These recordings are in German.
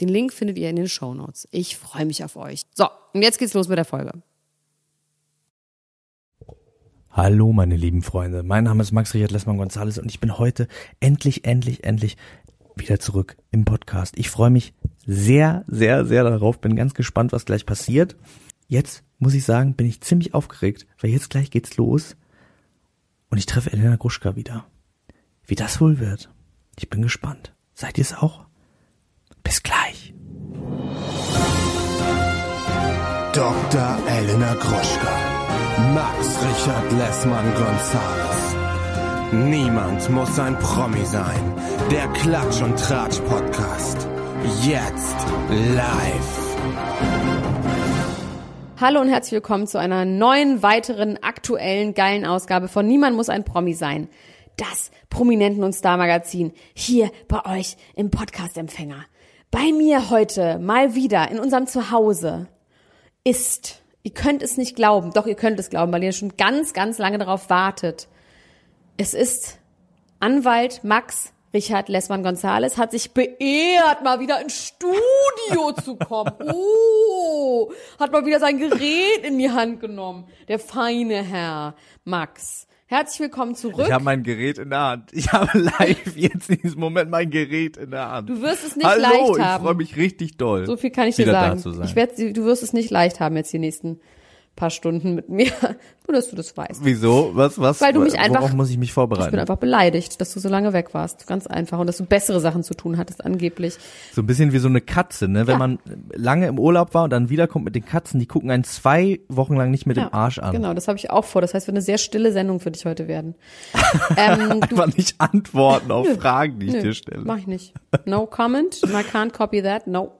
Den Link findet ihr in den Show Notes. Ich freue mich auf euch. So, und jetzt geht's los mit der Folge. Hallo, meine lieben Freunde. Mein Name ist Max Richard Lessmann Gonzales und ich bin heute endlich, endlich, endlich wieder zurück im Podcast. Ich freue mich sehr, sehr, sehr darauf. Bin ganz gespannt, was gleich passiert. Jetzt muss ich sagen, bin ich ziemlich aufgeregt, weil jetzt gleich geht's los und ich treffe Elena Gruschka wieder. Wie das wohl wird. Ich bin gespannt. Seid ihr es auch? Bis gleich. Dr. Elena Gruschka. Max Richard Lessmann Gonzales. Niemand muss ein Promi sein. Der Klatsch und Tratsch Podcast. Jetzt live. Hallo und herzlich willkommen zu einer neuen, weiteren, aktuellen, geilen Ausgabe von Niemand muss ein Promi sein. Das Prominenten- und Star-Magazin hier bei euch im Podcast-Empfänger. Bei mir heute mal wieder in unserem Zuhause ist, ihr könnt es nicht glauben, doch ihr könnt es glauben, weil ihr schon ganz, ganz lange darauf wartet. Es ist Anwalt Max Richard Lessmann Gonzales hat sich beehrt, mal wieder ins Studio zu kommen. Oh, hat mal wieder sein Gerät in die Hand genommen. Der feine Herr Max. Herzlich willkommen zurück. Ich habe mein Gerät in der Hand. Ich habe live jetzt in diesem Moment mein Gerät in der Hand. Du wirst es nicht Hallo, leicht ich haben. freue mich richtig doll. So viel kann ich dir sagen. Sein. Ich werd, du wirst es nicht leicht haben jetzt die nächsten paar Stunden mit mir, nur dass du das weißt. Wieso? Was? Was? Weil du mich einfach- Worauf muss ich mich Ich vorbereiten? bin einfach beleidigt, dass du so lange weg warst. Ganz einfach. Und dass du bessere Sachen zu tun hattest, angeblich. So ein bisschen wie so eine Katze, ne? Wenn Ja. man lange im Urlaub war und dann wiederkommt mit den Katzen, die gucken einen zwei Wochen lang nicht mit dem Arsch an. Genau, das habe ich auch vor. Das heißt, wird eine sehr stille Sendung für dich heute werden. ähm, du, Einfach nicht antworten auf. Fragen, die ich nö, dir stelle. mach ich nicht. No comment. I can't copy that. No.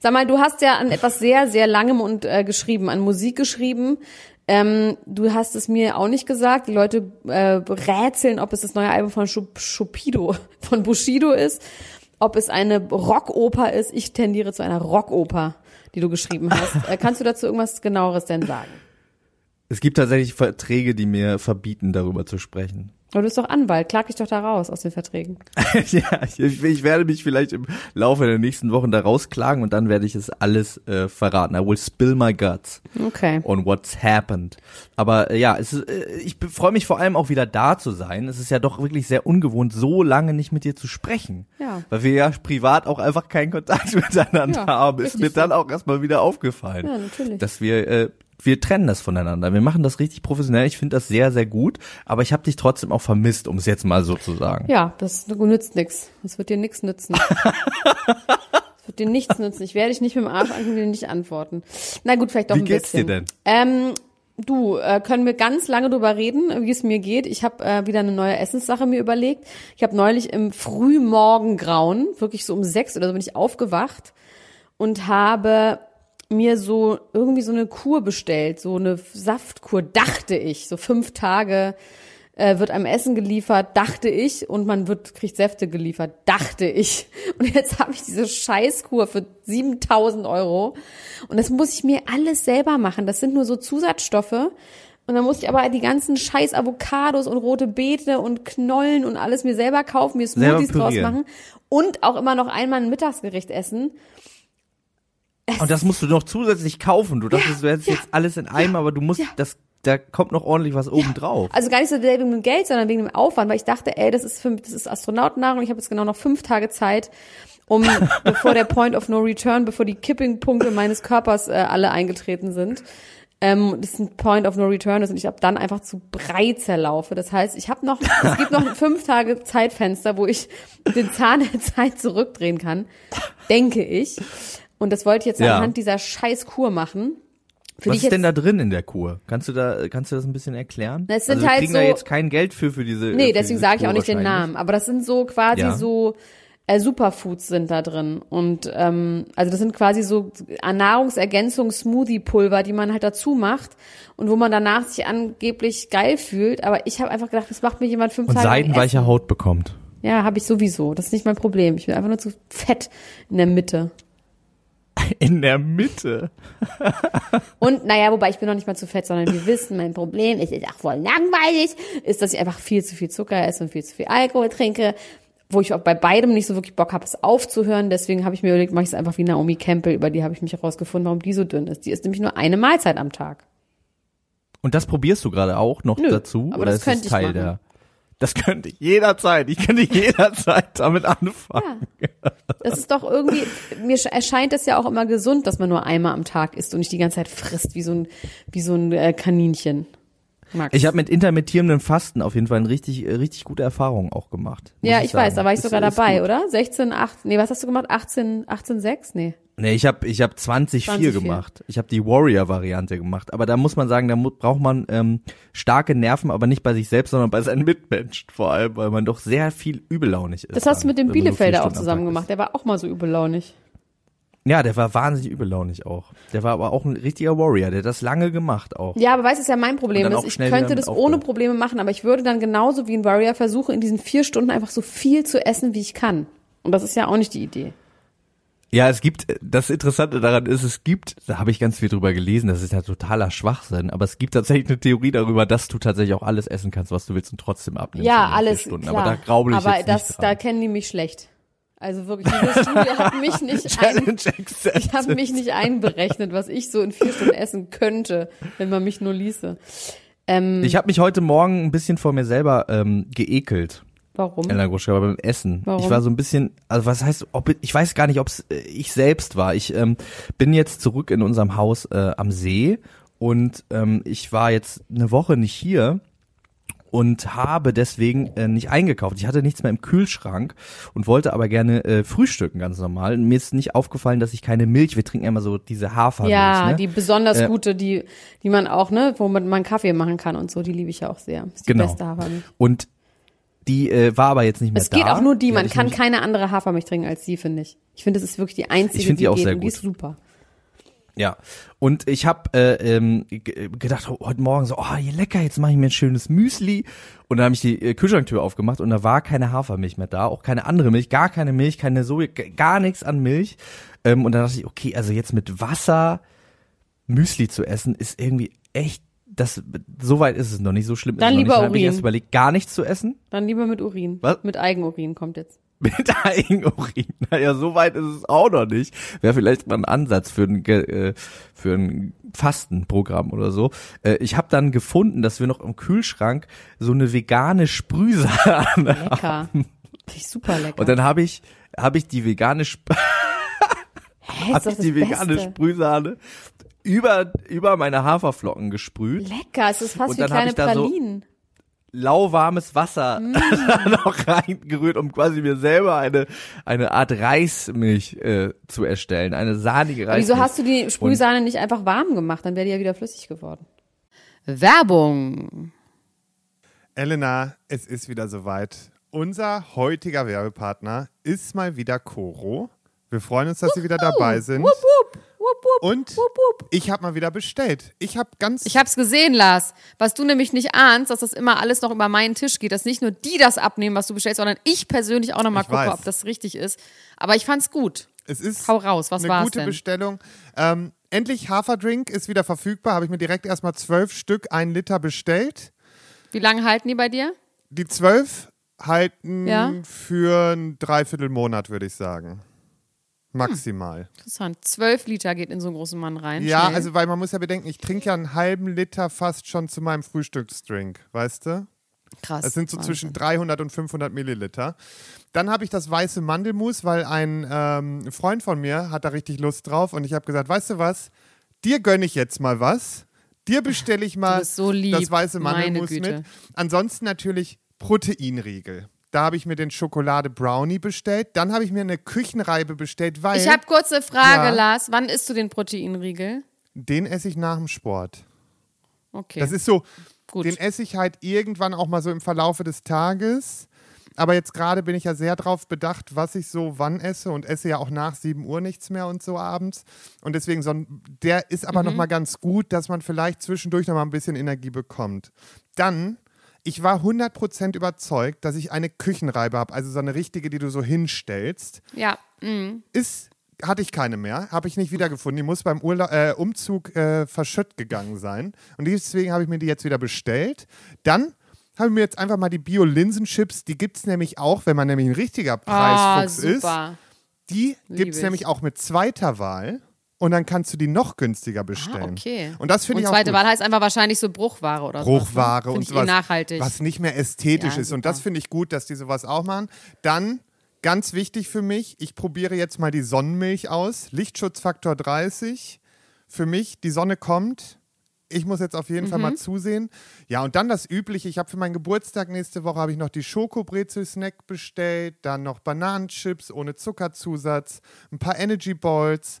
Sag mal, du hast ja an etwas sehr, sehr langem und äh, geschrieben, an Musik geschrieben. Ähm, du hast es mir auch nicht gesagt. Die Leute äh, rätseln, ob es das neue Album von Schup- Schupido, von Bushido ist, ob es eine Rockoper ist. Ich tendiere zu einer Rockoper, die du geschrieben hast. Äh, kannst du dazu irgendwas genaueres denn sagen? Es gibt tatsächlich Verträge, die mir verbieten, darüber zu sprechen. Aber du bist doch Anwalt, klag dich doch da raus aus den Verträgen. ja, ich, ich werde mich vielleicht im Laufe der nächsten Wochen da rausklagen und dann werde ich es alles äh, verraten. I will spill my guts Okay. on what's happened. Aber äh, ja, es ist, äh, ich freue mich vor allem auch wieder da zu sein. Es ist ja doch wirklich sehr ungewohnt, so lange nicht mit dir zu sprechen. Ja. Weil wir ja privat auch einfach keinen Kontakt miteinander Ja, haben. Ist mir dann so. auch erstmal wieder aufgefallen. Ja, natürlich. Dass wir äh, wir trennen das voneinander. Wir machen das richtig professionell. Ich finde das sehr, sehr gut. Aber ich habe dich trotzdem auch vermisst, um es jetzt mal so zu sagen. Ja, das nützt nix. Das wird dir nix nützen. Das wird dir nichts nützen. Ich werde dich nicht mit dem Arsch angucken und dir nicht antworten. Na gut, vielleicht doch Wie ein geht's bisschen. dir denn? Ähm, du, äh, können wir ganz lange drüber reden, wie es mir geht. Ich habe äh, wieder eine neue Essenssache mir überlegt. Ich habe neulich im Frühmorgengrauen, wirklich so um sechs oder so bin ich aufgewacht und habe mir so irgendwie so eine Kur bestellt, so eine Saftkur, dachte ich, so fünf Tage äh, wird einem Essen geliefert, dachte ich, und man wird kriegt Säfte geliefert, dachte ich. Und jetzt habe ich diese Scheißkur für 7000 Euro und das muss ich mir alles selber machen. Das sind nur so Zusatzstoffe. Und dann muss ich aber die ganzen scheiß Avocados und rote Beete und Knollen und alles mir selber kaufen, mir Smoothies draus machen und auch immer noch einmal ein Mittagsgericht essen. Und das musst du noch zusätzlich kaufen. Du dachtest, du hättest ja, jetzt alles in einem, aber du musst, ja. das, da kommt noch ordentlich was oben drauf. Also gar nicht so wegen dem Geld, sondern wegen dem Aufwand, weil ich dachte, ey, das ist für, das ist Astronautennahrung. Ich habe jetzt genau noch fünf Tage Zeit, um bevor der Point of No Return, bevor die Kipping-Punkte meines Körpers äh, alle eingetreten sind, ähm, das ein Point of No Return ist und ich ab dann einfach zu Brei zerlaufe. Das heißt, ich habe noch, es gibt noch fünf Tage Zeitfenster, wo ich den Zahn der Zeit zurückdrehen kann, denke ich. Und das wollte ich jetzt Ja. anhand dieser scheiß Kur machen. Für Was ist denn da drin in der Kur? Kannst du da, kannst du das ein bisschen erklären? Das sind also wir halt kriegen da so- jetzt kein Geld für, für diese. Nee, für deswegen sage ich auch nicht den. Namen. Aber das sind so quasi Ja. so äh, Superfoods sind da drin. Und ähm, also das sind quasi so Nahrungsergänzungs-Smoothie-Pulver, die man halt dazu macht und wo man danach sich angeblich geil fühlt. Aber ich habe einfach gedacht, das macht mir jemand fünf Und Tage seidenweiche. Haut bekommt. Ja, habe ich sowieso. Das ist nicht mein Problem. Ich bin einfach nur zu fett in der Mitte. In der Mitte. Und naja, wobei ich bin noch nicht mal zu fett, sondern wir wissen, mein Problem ist, ist auch voll langweilig, ist, dass ich einfach viel zu viel Zucker esse und viel zu viel Alkohol trinke, wo ich auch bei beidem nicht so wirklich Bock habe, es aufzuhören. Deswegen habe ich mir überlegt, mache ich es einfach wie Naomi Campbell, über die habe ich mich herausgefunden, warum die so dünn ist. Die isst nämlich nur eine Mahlzeit am Tag. Und das probierst du gerade auch noch Nö, dazu? aber oder das ist könnte das ich Teil machen. der? Das könnte ich jederzeit. Ich könnte jederzeit damit anfangen. Das ist doch irgendwie, mir sch- erscheint es ja auch immer gesund, dass man nur einmal am Tag isst und nicht die ganze Zeit frisst, wie so ein, wie so ein äh, Kaninchen. Max. Ich habe mit intermittierendem Fasten auf jeden Fall eine richtig, äh, richtig gute Erfahrung auch gemacht. ja, ich weiß, sagen. da war ich Ist- sogar dabei, gut. oder? 16, 8, nee, was hast du gemacht? 18, 18, 6? Nee. Nee, ich habe ich hab 20 20,4. 4 gemacht. Ich habe die Warrior-Variante gemacht. Aber da muss man sagen, da braucht man ähm, starke Nerven, aber nicht bei sich selbst, sondern bei seinen Mitmenschen vor allem, weil man doch sehr viel übellaunig ist. Das hast du mit dem wenn man so vier Bielefelder auch zusammen gemacht. Der war auch mal so übellaunig. Ja, der war wahnsinnig übellaunig auch. Der war aber auch ein richtiger Warrior, der hat das lange gemacht auch. Ja, aber weißt du, ist ja mein Problem. Ist, ich könnte das ohne. Probleme machen, aber ich würde dann genauso wie ein Warrior versuchen, in diesen vier Stunden einfach so viel zu essen, wie ich kann. Und das ist ja auch nicht die Idee. Ja, es gibt, das Interessante daran ist, es gibt, da habe ich ganz viel drüber gelesen, das ist ja totaler Schwachsinn, aber es gibt tatsächlich eine Theorie darüber, dass du tatsächlich auch alles essen kannst, was du willst und trotzdem abnimmst. Ja, alles Stunden. klar. Aber da graubel ich aber jetzt das, nicht da dran. kennen die mich schlecht. Also wirklich, diese Studie hat mich nicht ein, ich habe mich nicht einberechnet, was ich so in vier Stunden essen könnte, wenn man mich nur ließe. Ähm, Ich habe mich heute Morgen ein bisschen vor mir selber ähm, geekelt, warum? Elena Gruschka, aber beim Essen. Warum? Ich war so ein bisschen, also was heißt, ob ich weiß gar nicht, ob es äh, ich selbst war. Ich ähm, bin jetzt zurück in unserem Haus äh, am See und ähm, ich war jetzt eine Woche nicht hier und habe deswegen äh, nicht eingekauft. Ich hatte nichts mehr im Kühlschrank und wollte aber gerne äh, frühstücken, ganz normal. Und mir ist nicht aufgefallen, dass ich keine Milch, wir trinken immer so diese Hafermilch, Ja, ne? die besonders Äh, gute, die, die man auch, ne, womit man Kaffee machen kann und so, die liebe ich ja auch sehr. Ist die Genau. beste Hafermilch. Und die äh, war aber jetzt nicht mehr Es da. geht auch nur die, man kann keine andere Hafermilch trinken als die, finde ich. Ich finde, das ist wirklich die einzige, Ich finde die auch geht sehr und die gut. ist super. Ja, und ich habe äh, ähm, ge- gedacht, heute Morgen so, oh, hier lecker, jetzt mache ich mir ein schönes Müsli. Und dann habe ich die äh, Kühlschranktür aufgemacht und da war keine Hafermilch mehr da, auch keine andere Milch, gar keine Milch, keine Soja, gar nichts an Milch. Ähm, und dann dachte ich, okay, also jetzt mit Wasser Müsli zu essen, ist irgendwie echt, das, so weit ist es noch nicht, so schlimm Dann ist es noch lieber nicht. Dann habe ich erst überlegt, gar nichts zu essen. Dann lieber mit Urin. Was? Mit Eigenurin kommt jetzt. Mit Eigenurin. Naja, so weit ist es auch noch nicht. Wäre vielleicht mal ein Ansatz für ein, äh, für ein Fastenprogramm oder so. Äh, ich habe dann gefunden, dass wir noch im Kühlschrank so eine vegane Sprühsahne Lecker. Finde ich super lecker. Und dann habe ich, habe ich die vegane, Sp Hä, hab ich die vegane Beste. Sprühsahne über, über meine Haferflocken gesprüht. Lecker, es ist fast Und wie kleine ich da so- Pralinen. lauwarmes Wasser Mm. noch reingerührt, um quasi mir selber eine, eine Art Reismilch äh, zu erstellen, eine sahnige Reismilch. wieso hast du die Sprühsahne nicht einfach warm gemacht? Dann wäre die ja wieder flüssig geworden. Werbung. Elena, es ist wieder soweit. Unser heutiger Werbepartner ist mal wieder Coro. Wir freuen uns, dass Sie wieder dabei sind. Wupp, wupp, wupp, wupp. Und Wupp, ich habe mal wieder bestellt. Ich habe ganz Ich hab's gesehen, Lars. Was du nämlich nicht ahnst, dass das immer alles noch über meinen Tisch geht, dass nicht nur die das abnehmen, was du bestellst, sondern ich persönlich auch nochmal Ich gucke, weiß. ob das richtig ist. Aber ich fand's gut. Es ist Hau raus, was eine gute denn? Bestellung. Ähm, endlich Haferdrink ist wieder verfügbar. Habe ich mir direkt erstmal zwölf Stück, ein Liter bestellt. Wie lange halten die bei dir? Die zwölf halten Ja. für ein Dreiviertelmonat, würde ich sagen. Maximal. Interessant. Zwölf Liter geht in so einen großen Mann rein. Ja, Schnell. also weil man muss ja bedenken, ich trinke ja einen halben Liter fast schon zu meinem Frühstücksdrink, weißt du? krass. Das sind so Wahnsinn. zwischen 300 und 500 Milliliter. Dann habe ich das weiße Mandelmus, weil ein ähm, Freund von mir hat da richtig Lust drauf und ich habe gesagt, weißt du was, dir gönne ich jetzt mal was. Dir bestelle ich mal so lieb, das weiße Mandelmus mit. Ansonsten natürlich Proteinriegel. Da habe ich mir den Schokolade Brownie bestellt. Dann habe ich mir eine Küchenreibe bestellt, weil Ich habe kurze Frage, Ja. Lars. Wann isst du den Proteinriegel? Den esse ich nach dem Sport. Okay. Das ist so, Gut. den esse ich halt irgendwann auch mal so im Verlaufe des Tages. Aber jetzt gerade bin ich ja sehr drauf bedacht, was ich so wann esse und esse ja auch nach 7 Uhr nichts mehr und so abends. Und deswegen, so ein, der ist aber Mhm. nochmal ganz gut, dass man vielleicht zwischendurch nochmal ein bisschen Energie bekommt. Dann, ich war 100% überzeugt, dass ich eine Küchenreibe habe, also so eine richtige, die du so hinstellst. ja. mhm. Ist, hatte ich keine mehr, habe ich nicht wiedergefunden. Die muss beim Urla äh, Umzug äh, verschütt gegangen sein. Und deswegen habe ich mir die jetzt wieder bestellt. Dann habe ich mir jetzt einfach mal die Bio-Linsenchips, die gibt es nämlich auch, wenn man nämlich ein richtiger Ah, Preisfuchs ist. super. Die gibt es ich. nämlich auch mit zweiter Wahl. Und dann kannst du die noch günstiger bestellen. Ah, okay. Und das finde Und ich auch zweite gut. Wahl heißt einfach wahrscheinlich so Bruchware oder so. Bruchware und sowas, nachhaltig. was nicht mehr ästhetisch Ja, ist. Und super. das finde ich gut, dass die sowas auch machen. Dann, ganz wichtig für mich, ich probiere jetzt mal die Sonnenmilch aus. Lichtschutzfaktor 30. Für mich, die Sonne kommt. Ich muss jetzt auf jeden Fall Mhm. mal zusehen. Ja, und dann das Übliche. Ich habe für meinen Geburtstag nächste Woche habe ich noch die Schokobrezel-Snack bestellt, dann noch Bananenchips ohne Zuckerzusatz, ein paar Energy Balls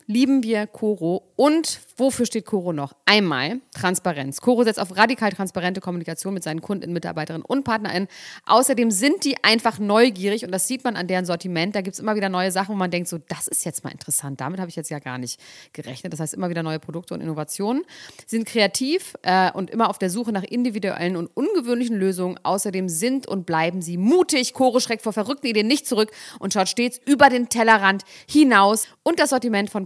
lieben wir Coro. Und wofür steht Coro noch? Einmal Transparenz. Coro setzt auf radikal transparente Kommunikation mit seinen Kunden, Mitarbeiterinnen und PartnerInnen. Außerdem sind die einfach neugierig und das sieht man an deren Sortiment. Da gibt es immer wieder neue Sachen, wo man denkt, so, das ist jetzt mal interessant. Damit habe ich jetzt ja gar nicht gerechnet. Das heißt, immer wieder neue Produkte und Innovationen. Sie sind kreativ äh, und immer auf der Suche nach individuellen und ungewöhnlichen Lösungen. Außerdem sind und bleiben sie mutig. Coro schreckt vor verrückten Ideen nicht zurück und schaut stets über den Tellerrand hinaus. Und das Sortiment von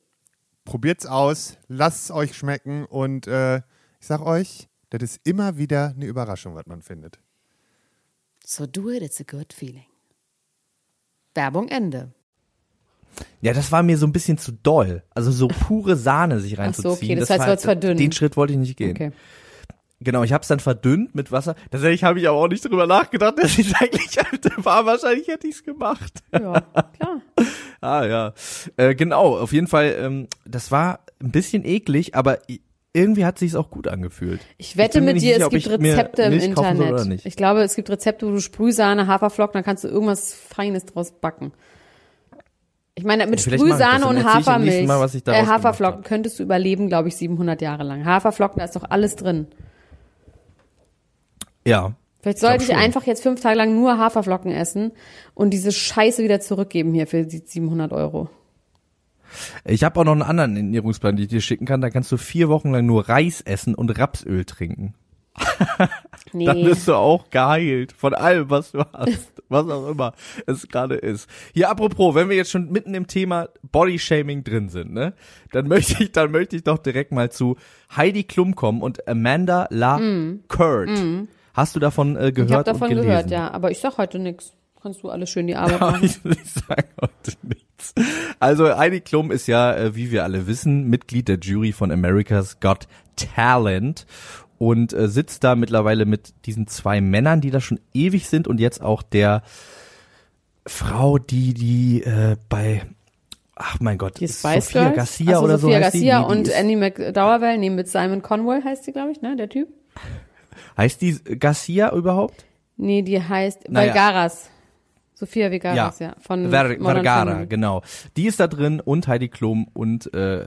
Probiert's aus, lasst es euch schmecken und äh, ich sag euch, das ist immer wieder eine Überraschung, was man findet. So do it, it's a good feeling. Werbung Ende. Ja, das war mir so ein bisschen zu doll. Also so pure Sahne sich reinzuziehen. okay, das heißt, war- du wolltest verdünnen. Den Schritt wollte ich nicht gehen. Okay. Genau, ich habe es dann verdünnt mit Wasser. Tatsächlich habe ich aber auch nicht drüber nachgedacht, dass ich eigentlich war. Wahrscheinlich hätte ich es gemacht. Ja, klar. Ah ja, äh, genau. Auf jeden Fall, ähm, das war ein bisschen eklig, aber irgendwie hat sich's auch gut angefühlt. Ich wette mir mit dir, sicher, es gibt ich Rezepte im Internet. Ich glaube, es gibt Rezepte, wo du Sprühsahne, Haferflocken, dann kannst du irgendwas Feines draus backen. Ich meine, mit ich das, Sprühsahne und ich Hafermilch, Mal, was ich äh, Haferflocken könntest du überleben, glaube ich, 700 Jahre lang. Haferflocken, da ist doch alles drin. Ja. Vielleicht sollte ich, schon. einfach jetzt fünf Tage lang nur Haferflocken essen und diese Scheiße wieder zurückgeben hier für die 700 Euro. Ich habe auch noch einen anderen Ernährungsplan, den ich dir schicken kann. Da kannst du vier Wochen lang nur Reis essen und Rapsöl trinken. Nee. Dann bist du auch geheilt von allem, was du hast. was auch immer es gerade ist. Hier, apropos, wenn wir jetzt schon mitten im Thema Bodyshaming drin sind, ne, dann möchte ich, dann möchte ich doch direkt mal zu Heidi Klum kommen und Amanda La Kurt. Hast du davon äh, gehört ich habe davon und gelesen? gehört, ja. Aber ich sag heute nix. Kannst du alles schön die Arbeit machen. ich, ich sage heute nichts. Also Heidi Klum ist ja, äh, wie wir alle wissen, Mitglied der Jury von America's Got Talent und äh, sitzt da mittlerweile mit diesen zwei Männern, die da schon ewig sind und jetzt auch der Frau, die die äh, bei Ach mein Gott, Die Spice Sophia Girls? Garcia Ach so, oder Sophia so heißt die? Garcia Nee, die und ist, Annie McDowell, nee, mit Simon Conwell heißt sie, glaube ich, ne, der Typ. Heißt die Garcia überhaupt? Nee, die heißt Naja. Vergaras. Sophia Vergaras, ja. von Ver Modern Vergara, Family. genau. Die ist da drin und Heidi Klum und äh,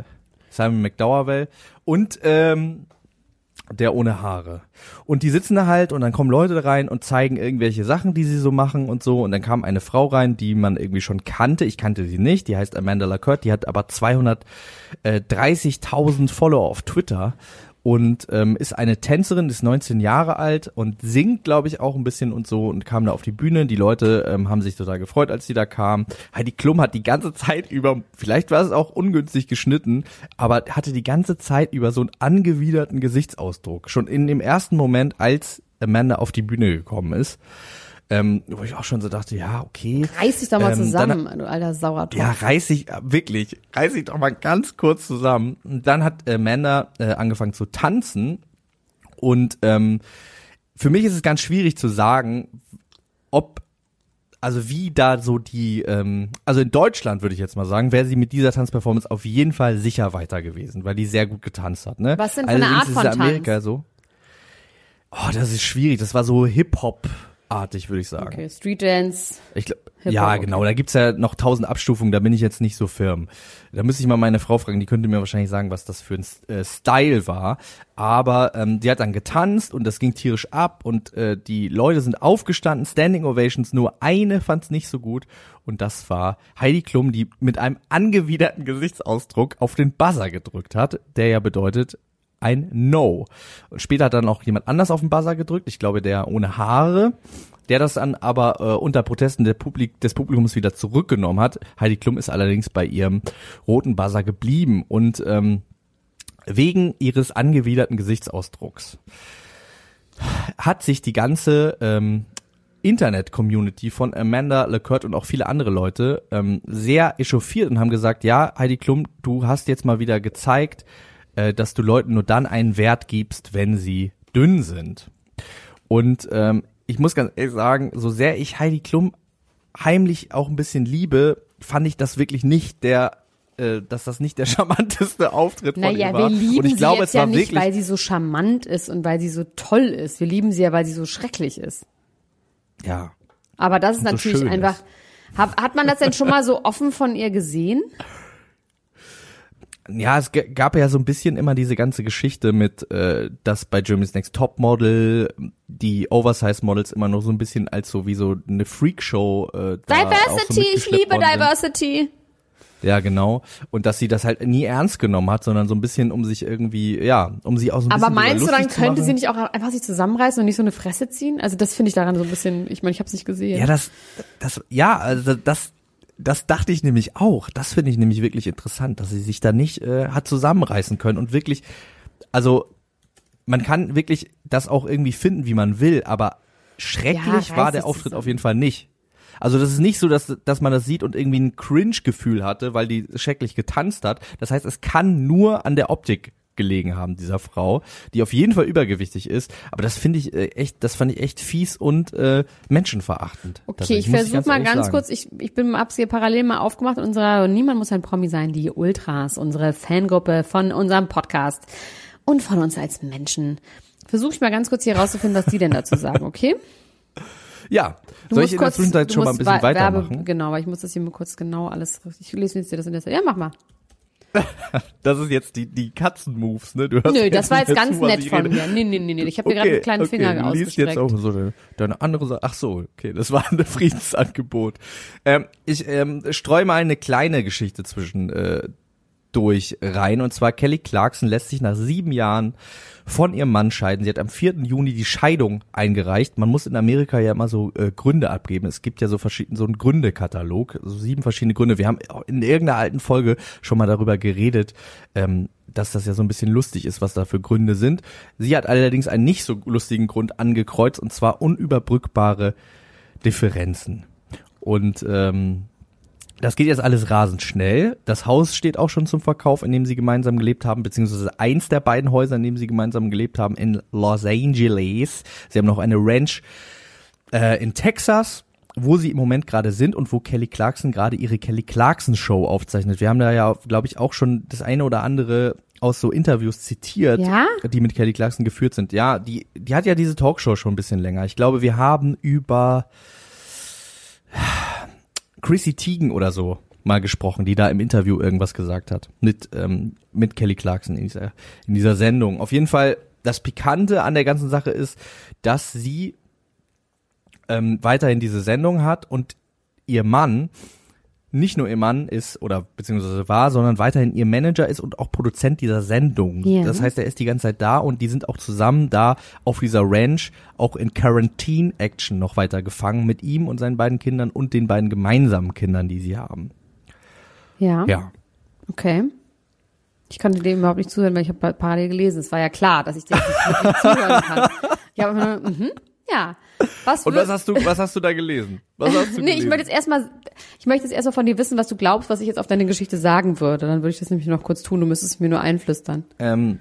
Simon McDowell und ähm, der ohne Haare. Und die sitzen da halt und dann kommen Leute rein und zeigen irgendwelche Sachen, die sie so machen und so. Und dann kam eine Frau rein, die man irgendwie schon kannte. Ich kannte sie nicht. Die heißt Amanda Lacotte. Die hat aber 230.000 Follower auf Twitter. Und ähm, ist eine Tänzerin, ist 19 Jahre alt und singt, glaube ich, auch ein bisschen und so und kam da auf die Bühne. Die Leute ähm, haben sich total gefreut, als sie da kam. Heidi Klum hat die ganze Zeit über, vielleicht war es auch ungünstig geschnitten, aber hatte die ganze Zeit über so einen angewiderten Gesichtsausdruck. Schon in dem ersten Moment, als Amanda auf die Bühne gekommen ist. Ähm, wo ich auch schon so dachte, ja, okay. Reiß dich doch mal Ähm, zusammen, dann- du alter Sauertopf. Ja, reiß ich, äh, wirklich, reiß ich doch mal ganz kurz zusammen. Und dann hat Amanda äh, angefangen zu tanzen und ähm, für mich ist es ganz schwierig zu sagen, ob, also wie da so die, ähm, also in Deutschland würde ich jetzt mal sagen, wäre sie mit dieser Tanzperformance auf jeden Fall sicher weiter gewesen, weil die sehr gut getanzt hat. Ne? Was denn für eine Art ist von in Amerika so. Oh, das ist schwierig. Das war so Hip-Hop-artig, würde ich sagen. Okay, Street Dance. Ich glaub, ja, okay. genau. Da gibt's ja noch tausend Abstufungen, da bin ich jetzt nicht so firm. Da müsste ich mal meine Frau fragen, die könnte mir wahrscheinlich sagen, was das für ein äh, Style war. Aber ähm, die hat dann getanzt und das ging tierisch ab und äh, die Leute sind aufgestanden, Standing Ovations, nur eine fand's nicht so gut und das war Heidi Klum, die mit einem angewiderten Gesichtsausdruck auf den Buzzer gedrückt hat, der ja bedeutet, ein No. Später hat dann auch jemand anders auf den Buzzer gedrückt, ich glaube der ohne Haare, der das dann aber äh, unter Protesten der Publik des Publikums wieder zurückgenommen hat. Heidi Klum ist allerdings bei ihrem roten Buzzer geblieben und ähm, wegen ihres angewiderten Gesichtsausdrucks hat sich die ganze ähm, Internet-Community von Amanda LeCurt und auch viele andere Leute ähm, sehr echauffiert und haben gesagt, ja, Heidi Klum, du hast jetzt mal wieder gezeigt, äh, dass du Leuten nur dann einen Wert gibst, wenn sie dünn sind. Und ähm, ich muss ganz ehrlich sagen, so sehr ich Heidi Klum heimlich auch ein bisschen liebe, fand ich das wirklich nicht der, äh, dass das nicht der charmanteste Auftritt von Naja, ihr wir war. lieben und ich sie glaube, jetzt es ja war nicht, wirklich weil sie so charmant ist und weil sie so toll ist. Wir lieben sie ja, weil sie so schrecklich ist. ja. Aber das ist Und so natürlich schön einfach. Hab, hat man das denn schon mal so offen von ihr gesehen? Ja, es gab ja so ein bisschen immer diese ganze Geschichte mit, äh, dass bei Germany's Next Topmodel die Oversize-Models immer noch so ein bisschen als so wie so eine Freakshow äh, da auch so Diversity, ich liebe. Diversity. Ja, genau. Und dass sie das halt nie ernst genommen hat, sondern so ein bisschen um sich irgendwie, ja, um sie auch so ein Aber bisschen meinst du, dann könnte sie nicht auch einfach sich zusammenreißen und nicht so eine Fresse ziehen? Also das finde ich daran so ein bisschen, ich meine, ich habe es nicht gesehen. Ja, das, das, ja, also das, das dachte ich nämlich auch. Das finde ich nämlich wirklich interessant, dass sie sich da nicht äh, hat zusammenreißen können und wirklich, also man kann wirklich das auch irgendwie finden, wie man will, aber schrecklich Ja, war der Auftritt auf jeden Fall nicht. Also das ist nicht so, dass, dass man das sieht und irgendwie ein Cringe-Gefühl hatte, weil die schrecklich getanzt hat. Das heißt, es kann nur an der Optik gelegen haben dieser Frau, die auf jeden Fall übergewichtig ist. Aber das finde ich äh, echt, das fand ich echt fies und äh, menschenverachtend. Okay, ich versuche mal ganz sagen. kurz, ich, ich bin hab's hier parallel mal aufgemacht, unsere Niemand muss ein Promi sein, die Ultras, unsere Fangruppe von unserem Podcast und von uns als Menschen. Versuche ich mal ganz kurz hier rauszufinden, was die denn dazu sagen, okay? Ja, Du soll ich in der Zwischenzeit schon mal ein bisschen Wa- Werbe- weitermachen? Genau, weil ich muss das hier mal kurz genau alles, ich lese jetzt dir das in der Zeit. Ja, mach mal. Das ist jetzt die, die Katzenmoves, ne? Du hörst Nö, das war jetzt ganz zu, nett von rede. mir. Nee, nee, nee, nee. Ich habe dir gerade einen kleinen okay, Finger du liest ausgestreckt. jetzt auch so deine, deine andere Sache. Ach so, okay, das war ein Friedensangebot. Ähm, ich ähm, streue mal eine kleine Geschichte zwischen äh, durch rein. Und zwar Kelly Clarkson lässt sich nach sieben Jahren von ihrem Mann scheiden. Sie hat am 4. Juni die Scheidung eingereicht. Man muss in Amerika ja immer so äh, Gründe abgeben. Es gibt ja so verschiedene, so einen Gründekatalog, so sieben verschiedene Gründe. Wir haben in irgendeiner alten Folge schon mal darüber geredet, ähm, dass das ja so ein bisschen lustig ist, was da für Gründe sind. Sie hat allerdings einen nicht so lustigen Grund angekreuzt, und zwar unüberbrückbare Differenzen. Und ähm, das geht jetzt alles rasend schnell. Das Haus steht auch schon zum Verkauf, in dem sie gemeinsam gelebt haben, beziehungsweise eins der beiden Häuser, in dem sie gemeinsam gelebt haben, in Los Angeles. Sie haben noch eine Ranch äh, in Texas, wo sie im Moment gerade sind und wo Kelly Clarkson gerade ihre Kelly Clarkson Show aufzeichnet. Wir haben da ja, glaube ich, auch schon das eine oder andere aus so Interviews zitiert, Ja? die mit Kelly Clarkson geführt sind. Ja, die, die hat ja diese Talkshow schon ein bisschen länger. Ich glaube, wir haben über Chrissy Teigen oder so mal gesprochen, die da im Interview irgendwas gesagt hat mit ähm, mit Kelly Clarkson in dieser in dieser Sendung. Auf jeden Fall das Pikante an der ganzen Sache ist, dass sie ähm, weiterhin diese Sendung hat und ihr Mann nicht nur ihr Mann ist oder beziehungsweise war, sondern weiterhin ihr Manager ist und auch Produzent dieser Sendung. Ja. Das heißt, er ist die ganze Zeit da und die sind auch zusammen da auf dieser Ranch, auch in Quarantine-Action noch weiter gefangen mit ihm und seinen beiden Kindern und den beiden gemeinsamen Kindern, die sie haben. Ja. Ja. Okay. Ich konnte dem überhaupt nicht zuhören, weil ich habe parallel gelesen. Es war ja klar, dass ich dem nicht zuhören kann. Ich habe nur, mhm, ja. Was Und was hast du, was hast du da gelesen? Was hast du Nee, ich gelesen? möchte jetzt erstmal, ich möchte jetzt erstmal von dir wissen, was du glaubst, was ich jetzt auf deine Geschichte sagen würde. Dann würde ich das nämlich noch kurz tun. Du müsstest es mir nur einflüstern. ähm,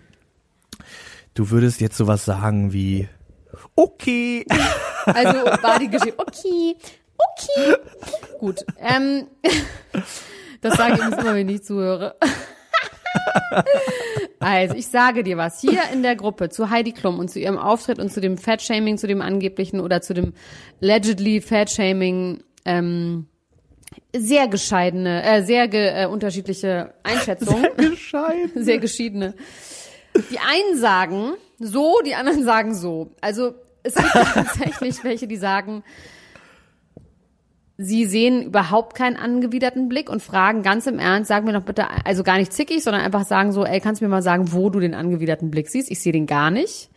du würdest jetzt sowas sagen wie, okay, Also war die Geschichte, okay, okay, gut. Ähm, das sage ich immer, wenn ich zuhöre. Also, ich sage dir was. Hier in der Gruppe zu Heidi Klum und zu ihrem Auftritt und zu dem Fat-Shaming, zu dem angeblichen oder zu dem allegedly Fat-Shaming, ähm, sehr gescheidene, äh, sehr ge, äh, unterschiedliche Einschätzungen. Bescheid. sehr geschiedene. Die einen sagen so, die anderen sagen so. Also es gibt tatsächlich welche, die sagen, sie sehen überhaupt keinen angewiderten Blick und fragen ganz im Ernst, sag mir doch bitte, also gar nicht zickig, sondern einfach sagen so, ey, kannst du mir mal sagen, wo du den angewiderten Blick siehst? Ich sehe den gar nicht.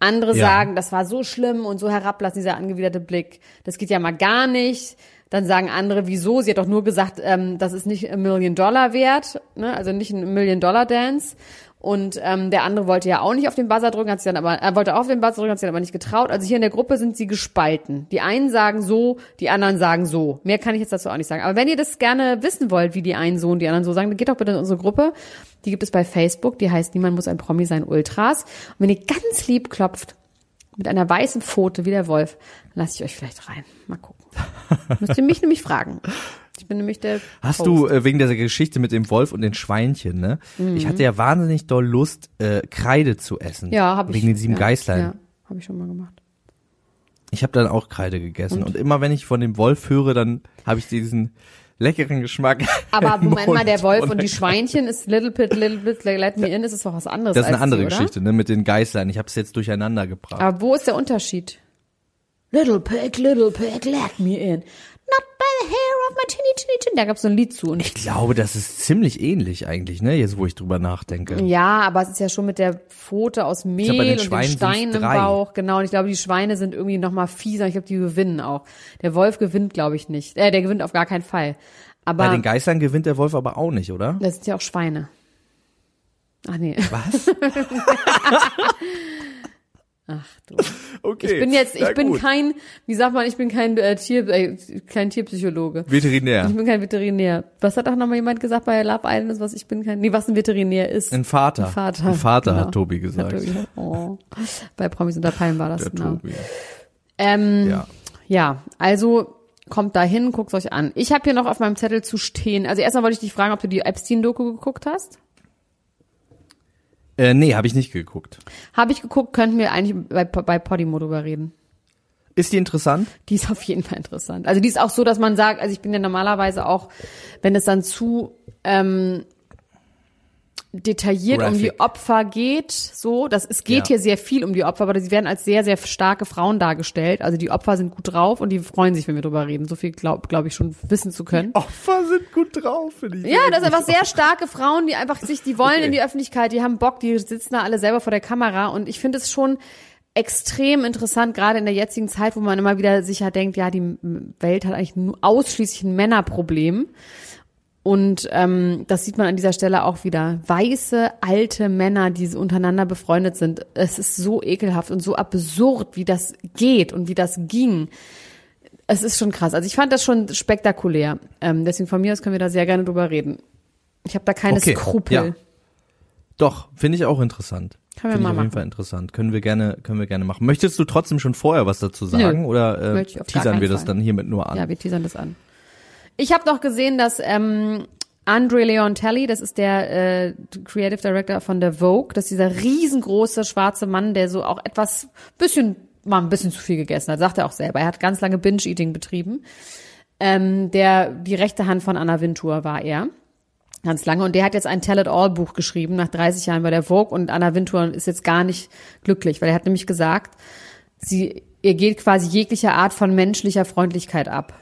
Andere Ja. sagen, das war so schlimm und so herablassend, dieser angewiderte Blick. Das geht ja mal gar nicht. Dann sagen andere, wieso? Sie hat doch nur gesagt, ähm, das ist nicht ein Million Dollar wert, ne? also nicht ein Million Dollar Dance. Und ähm, der andere wollte ja auch nicht auf den Buzzer drücken, hat sich dann aber, er wollte auch auf den Buzzer drücken, hat sich dann aber nicht getraut. Also hier in der Gruppe sind sie gespalten. Die einen sagen so, die anderen sagen so. Mehr kann ich jetzt dazu auch nicht sagen. Aber wenn ihr das gerne wissen wollt, wie die einen so und die anderen so sagen, dann geht doch bitte in unsere Gruppe. Die gibt es bei Facebook, die heißt Niemand muss ein Promi sein, Ultras. Und wenn ihr ganz lieb klopft, mit einer weißen Pfote wie der Wolf, lasse ich euch vielleicht rein. Mal gucken. Müsst ihr mich nämlich fragen. Ich bin nämlich der Hast Host. du äh, wegen dieser Geschichte mit dem Wolf und den Schweinchen, ne? Ich hatte ja wahnsinnig doll Lust, äh, Kreide zu essen. Mhm. Ja, habe ich. Wegen den sieben ja, Geißlein. Ja, habe ich schon mal gemacht. Ich habe dann auch Kreide gegessen. Und? immer wenn ich von dem Wolf höre, dann habe ich diesen leckeren Geschmack. Aber im Moment mal, der Wolf und die Schweinchen ist Little Bit, Little Bit, Let Me In, ist es doch was anderes. Das ist eine als andere die? Geschichte, ne? Mit den Geißlein. Ich habe es jetzt durcheinander gebracht. Aber wo ist der Unterschied? Little Pig, Little Pig, let me in. The hair of my chinny chinny chin. Da gab es so ein Lied zu. Und Ich glaube, das ist ziemlich ähnlich eigentlich, ne? Jetzt, wo ich drüber nachdenke. Ja, aber es ist ja schon mit der Pfote aus Mehl und dem Schweinen Stein sind's im drei. Bauch. Genau, und ich glaube, die Schweine sind irgendwie noch mal fieser. Ich glaube, die gewinnen auch. Der Wolf gewinnt, glaube ich, nicht. Äh, der gewinnt auf gar keinen Fall. Aber Bei den Geißlein gewinnt der Wolf aber auch nicht, oder? das sind ja auch Schweine. Ach nee. Was? Ach du. Okay. Ich bin jetzt, ich bin kein, wie sagt man, ich bin kein äh, Tier, äh, kein Tierpsychologe. Veterinär. Ich bin kein Veterinär. Was hat auch noch mal jemand gesagt bei Love Island, was ich bin kein, nee, was ein Veterinär ist. Ein Vater. Ein Vater. Ein Vater genau. hat Tobi gesagt. Hat Tobi. Oh. Bei Promis unter Palmen war das, Der genau. Tobi. Ähm, Ja. ja, also kommt da hin, guckt's euch an. Ich habe hier noch auf meinem Zettel zu stehen. Also erstmal wollte ich dich fragen, ob du die Epstein-Doku geguckt hast. Äh, nee, habe ich nicht geguckt. Habe ich geguckt, könnten wir eigentlich bei, bei Podimo drüber reden. Ist die interessant? Die ist auf jeden Fall interessant. Also die ist auch so, dass man sagt, also ich bin ja normalerweise auch, wenn es dann zu ähm, detailliert um die Graphic. Opfer geht, so, das es geht Ja. hier sehr viel um die Opfer, aber sie werden als sehr sehr starke Frauen dargestellt. Also die Opfer sind gut drauf und die freuen sich, wenn wir drüber reden. So viel glaube glaub ich schon wissen zu können. Opfer sind gut drauf, finde ich. Ja, das sind einfach sehr starke Frauen, die einfach sich, die wollen Okay. in die Öffentlichkeit, die haben Bock, die sitzen da alle selber vor der Kamera und ich finde es schon extrem interessant, gerade in der jetzigen Zeit, wo man immer wieder sicher denkt, ja, die Welt hat eigentlich nur ausschließlich ein Männerproblem. Und ähm, das sieht man an dieser Stelle auch wieder. Weiße, alte Männer, die so untereinander befreundet sind. Es ist so ekelhaft und so absurd, wie das geht und wie das ging. Es ist schon krass. Also ich fand das schon spektakulär. Ähm, deswegen von mir aus können wir da sehr gerne drüber reden. Ich habe da keine Okay, Skrupel. ja. Doch, finde ich auch interessant. Können wir mal ich auf jeden. Fall interessant. Können wir gerne, können wir gerne machen. Möchtest du trotzdem schon vorher was dazu sagen oder äh, teasern wir das Fall. dann hiermit nur an? Ja, wir teasern das an. Ich habe noch gesehen, dass ähm, Andre Leon Telly, das ist der äh, Creative Director von der Vogue, das ist dieser riesengroße schwarze Mann, der so auch etwas bisschen mal ein bisschen zu viel gegessen hat, sagt er auch selber. Er hat ganz lange Binge-Eating betrieben. Ähm, der die rechte Hand von Anna Wintour war er. Ganz lange. Und der hat jetzt ein Tell-It-All-Buch geschrieben, nach 30 Jahren bei der Vogue. Und Anna Wintour ist jetzt gar nicht glücklich, weil er hat nämlich gesagt, sie, ihr geht quasi jegliche Art von menschlicher Freundlichkeit ab.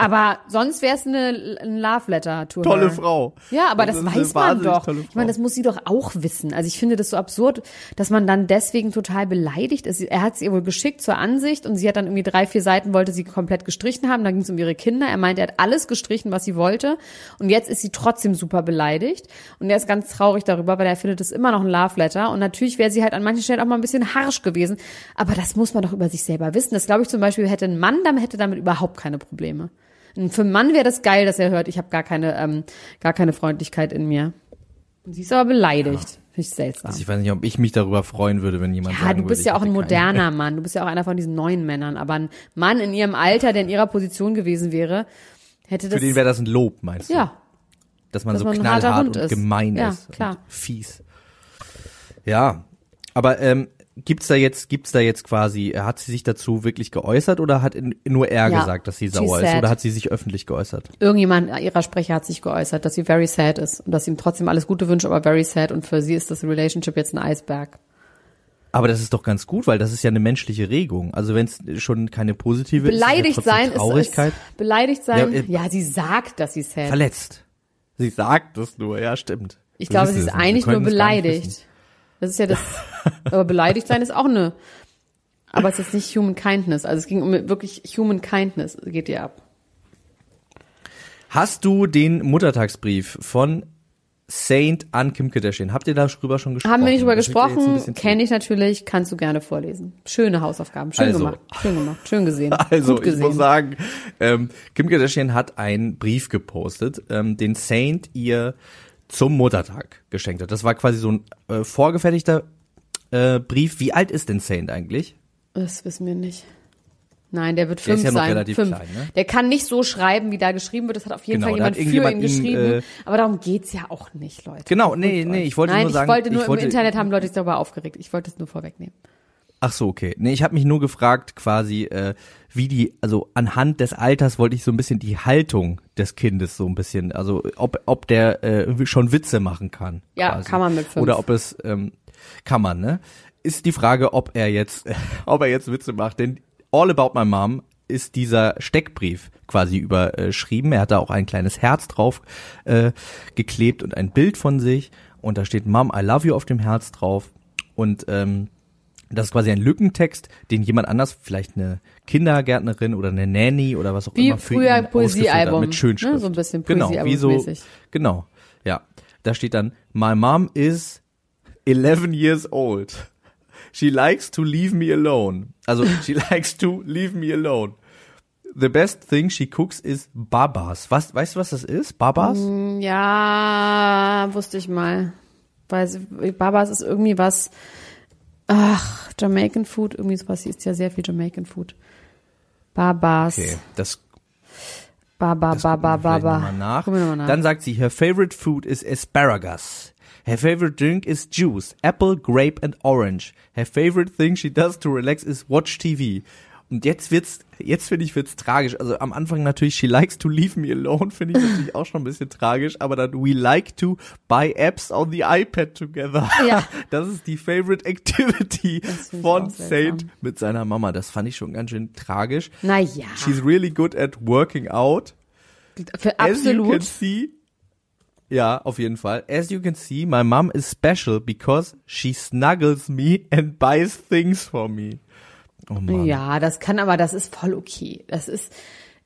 Aber sonst wäre es eine, ein Love Letter to Tolle. Frau. Ja, aber das, eine weiß man doch. Ich meine, das muss sie doch auch wissen. Also ich finde das so absurd, dass man dann deswegen total beleidigt ist. Er hat es ihr wohl geschickt zur Ansicht und sie hat dann irgendwie drei, vier Seiten wollte sie komplett gestrichen haben. Da ging es um ihre Kinder. Er meinte, er hat alles gestrichen, was sie wollte. Und jetzt ist sie trotzdem super beleidigt. Und er ist ganz traurig darüber, weil er findet es immer noch ein Love Letter. Und natürlich wäre sie halt an manchen Stellen auch mal ein bisschen harsch gewesen. Aber das muss man doch über sich selber wissen. Das glaube ich zum Beispiel, hätte ein Mann, damit hätte damit überhaupt keine Probleme. Für einen Mann wäre das geil, dass er hört, ich habe gar keine, ähm, gar keine Freundlichkeit in mir. Und sie ist aber beleidigt. Finde ich seltsam. Also ich weiß nicht, ob ich mich darüber freuen würde, wenn jemand ja, sagen du bist würde, ja auch ein moderner Mann. Du bist ja auch einer von diesen neuen Männern. Aber ein Mann in ihrem Alter, der in ihrer Position gewesen wäre, hätte das. Für den wäre das ein Lob, meinst du? ja, Dass man Dass so man knallhart und ist. gemein Ja, ist. klar. Fies. Ja, aber ähm, gibt's da jetzt, gibt's da jetzt quasi, hat sie sich dazu wirklich geäußert oder hat nur er Ja. gesagt, dass sie sauer ist? Oder hat sie sich öffentlich geäußert? irgendjemand ihrer Sprecher hat sich geäußert, dass sie very sad ist und dass sie ihm trotzdem alles Gute wünscht, aber very sad und für sie ist das Relationship jetzt ein Eisberg. Aber das ist doch ganz gut, weil das ist ja eine menschliche Regung. Also wenn es schon keine positive Beleidigt ist, sein Traurigkeit. ist, ist beleidigt sein. Ja, Ja, äh, sie sagt, dass sie sad. verletzt. Sie sagt es nur, ja, stimmt. Ich glaube, sie ist eigentlich nur beleidigt. Das ist ja das. aber beleidigt sein ist auch eine. Aber es ist nicht Human Kindness. Also es ging um wirklich Human Kindness geht ihr ab. Hast du den Muttertagsbrief von Saint an Kim Kardashian? Habt ihr darüber schon gesprochen? Haben wir nicht drüber Das gesprochen? Kenne ich natürlich. Kannst du gerne vorlesen. Schöne Hausaufgaben. Schön Also. gemacht. Schön gemacht. Schön gesehen. Also, Gut ich gesehen. muss sagen, ähm, Kim Kardashian hat einen Brief gepostet, ähm, den Saint ihr zum Muttertag geschenkt hat. Das war quasi so ein äh, vorgefertigter äh, Brief. Wie alt ist denn Saint eigentlich? Das wissen wir nicht. Nein, der wird Der ist fünf ja noch sein. relativ fünf. klein, ne? Der kann nicht so schreiben, wie da geschrieben wird. Das hat auf jeden Genau, Fall jemand für ihn ihm, geschrieben. äh, Aber darum geht's ja auch nicht, Leute. Genau, nee, nee, ich wollte Nein, nur sagen, ich wollte nur ich wollte- im Internet haben Leute sich darüber aufgeregt. Ich wollte es nur vorwegnehmen. Ach so, okay. Nee, ich habe mich nur gefragt, quasi, äh, wie die, also anhand des Alters wollte ich so ein bisschen die Haltung des Kindes so ein bisschen, also ob, ob der äh, schon Witze machen kann. Ja, quasi. kann man mit fünf. Oder ob es, ähm, kann man, ne? Ist die Frage, ob er jetzt, ob er jetzt Witze macht, denn All About My Mom ist dieser Steckbrief quasi überschrieben. Er hat da auch ein kleines Herz drauf äh, geklebt und ein Bild von sich und da steht Mom, I love you auf dem Herz drauf und ähm, das ist quasi ein Lückentext, den jemand anders, vielleicht eine Kindergärtnerin oder eine Nanny oder was auch Wie immer für früher ihn Poesiealbum, hat mit Schönschrift. ne? So ein bisschen genau, wie so, genau, ja. Da steht dann, my mom is 11 years old. She likes to leave me alone. Also, she likes to leave me alone. The best thing she cooks is babas. Was, weißt du, was das ist? Babas? Mm. Ja, wusste ich mal. Weil Babas ist irgendwie was, ach, Jamaican Food, irgendwie sowas. Sie isst ja sehr viel Jamaican Food. Babas. Okay, das Baba, Das Baba, Baba. nach. Nach. Dann sagt sie, her favorite food is asparagus. Her favorite drink is juice, apple, grape and orange. Her favorite thing she does to relax is watch TV. Und jetzt wird's, jetzt finde ich wird's tragisch. Also am Anfang natürlich, she likes to leave me alone, finde ich natürlich auch schon ein bisschen tragisch. Aber dann, we like to buy apps on the iPad together. Ja. Das ist die favorite activity von. Saint mit seiner Mama. Das fand ich schon ganz schön tragisch. Naja, She's really good at working out. für As you can absolut. see, ja, auf jeden Fall. As you can see, my mom is special because she snuggles me and buys things for me. Oh Mann. Ja, das kann aber, das ist voll okay. Das ist,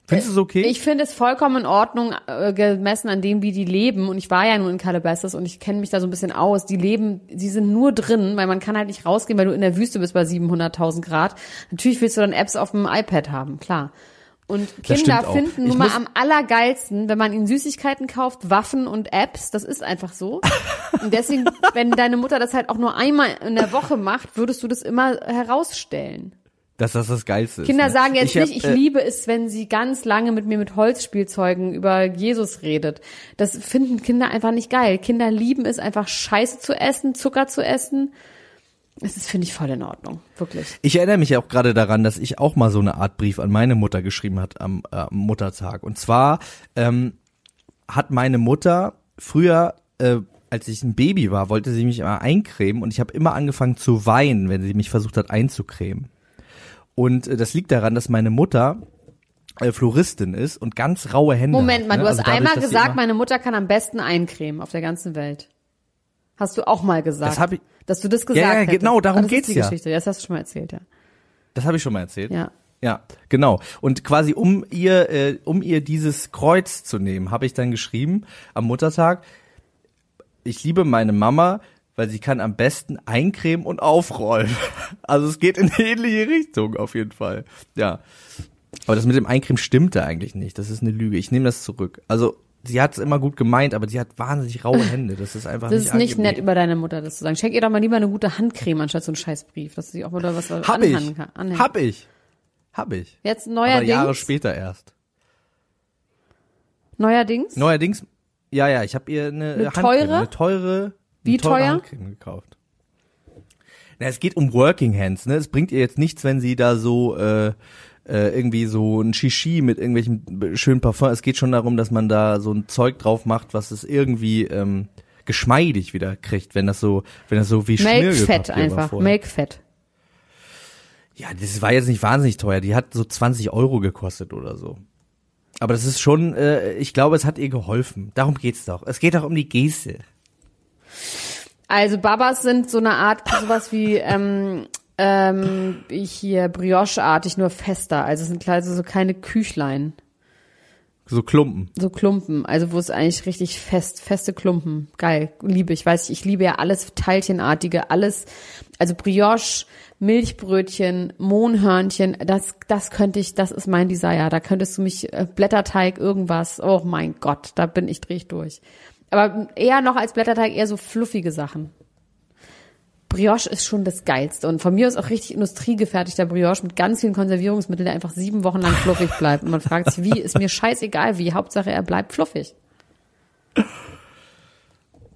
Findest du es okay? Ich finde es vollkommen in Ordnung, äh, gemessen an dem, wie die leben. Und ich war ja nun in Calabasas und ich kenne mich da so ein bisschen aus. Die leben, die sind nur drin, weil man kann halt nicht rausgehen, weil du in der Wüste bist bei 700.000 Grad. Natürlich willst du dann Apps auf dem iPad haben, klar. Und Kinder finden nun mal am allergeilsten, wenn man ihnen Süßigkeiten kauft, Waffen und Apps. Das ist einfach so. Und deswegen, wenn deine Mutter das halt auch nur einmal in der Woche macht, würdest du das immer herausstellen. Dass das das Geilste ist. Kinder ne? sagen jetzt hab, nicht, ich äh, liebe es, wenn sie ganz lange mit mir mit Holzspielzeugen über Jesus redet. Das finden Kinder einfach nicht geil. Kinder lieben es einfach Scheiße zu essen, Zucker zu essen. Das ist, finde ich, voll in Ordnung. Wirklich. Ich erinnere mich auch gerade daran, dass ich auch mal so eine Art Brief an meine Mutter geschrieben hat am, äh, Muttertag. Und zwar ähm, hat meine Mutter früher, äh, als ich ein Baby war, wollte sie mich immer eincremen und ich habe immer angefangen zu weinen, wenn sie mich versucht hat einzucremen. Und äh, das liegt daran, dass meine Mutter äh, Floristin ist und ganz raue Hände Moment hat, mal, ne? du hast Also dadurch, einmal gesagt, meine Mutter kann am besten eincremen auf der ganzen Welt. Hast du auch mal gesagt. Das hab ich- Dass du das gesagt ja, hättest. genau, darum das geht's ist die ja. Geschichte. Das hast du schon mal erzählt, ja. Das habe ich schon mal erzählt. Ja. Ja, genau. Und quasi um ihr, äh, um ihr dieses Kreuz zu nehmen, habe ich dann geschrieben am Muttertag, ich liebe meine Mama, weil sie kann am besten eincremen und aufräumen. Also es geht in eine ähnliche Richtung auf jeden Fall. Ja. Aber das mit dem Eincremen stimmte eigentlich nicht. Das ist eine Lüge. Ich nehme das zurück. Also sie hat es immer gut gemeint, aber sie hat wahnsinnig raue Hände. Das ist einfach Das nicht ist nicht angenehm. nett über deine Mutter, das zu sagen. Schenk ihr doch mal lieber eine gute Handcreme anstatt so einen Scheißbrief, dass sie auch mal da was Hab anhängen ich. kann. Anhängen. Hab ich. Hab ich. Jetzt Aber Jahre neuerdings. später erst. Neuerdings. Neuerdings, ja, ja, ich habe ihr eine, Eine Handcreme, teure? eine teure, Wie teuer? Handcreme gekauft. Na, es geht um Working Hands, ne? Es bringt ihr jetzt nichts, wenn sie da so äh, äh, irgendwie so ein Shishi mit irgendwelchen schönen Parfum. Es geht schon darum, dass man da so ein Zeug drauf macht, was es irgendwie ähm, geschmeidig wieder kriegt, wenn das so, wenn das so wie Make Schmirgelpapier Fett war einfach. vorher. Make Fett. Ja, das war jetzt nicht wahnsinnig teuer. Die hat so 20 Euro gekostet oder so. Aber das ist schon, äh, ich glaube, es hat ihr geholfen. Darum geht's doch. Es geht doch um die Geste. Also Babas sind so eine Art, sowas wie ähm, ähm, hier Brioche-artig, nur fester. Also es sind also so keine Küchlein, So Klumpen. so Klumpen. Also wo es eigentlich richtig fest, feste Klumpen. Geil, liebe ich. Weiß ich, ich liebe ja alles Teilchenartige, alles. Also Brioche, Milchbrötchen, Mohnhörnchen, das, das könnte ich, das ist mein Desire. Da könntest du mich äh, Blätterteig, irgendwas. Oh mein Gott, da bin ich dreh ich durch. Aber eher noch als Blätterteig eher so fluffige Sachen. Brioche ist schon das Geilste. Und von mir ist auch richtig industriegefertigter Brioche mit ganz vielen Konservierungsmitteln, der einfach sieben Wochen lang fluffig bleibt. Und man fragt sich, wie, ist mir scheißegal wie. Hauptsache, er bleibt fluffig.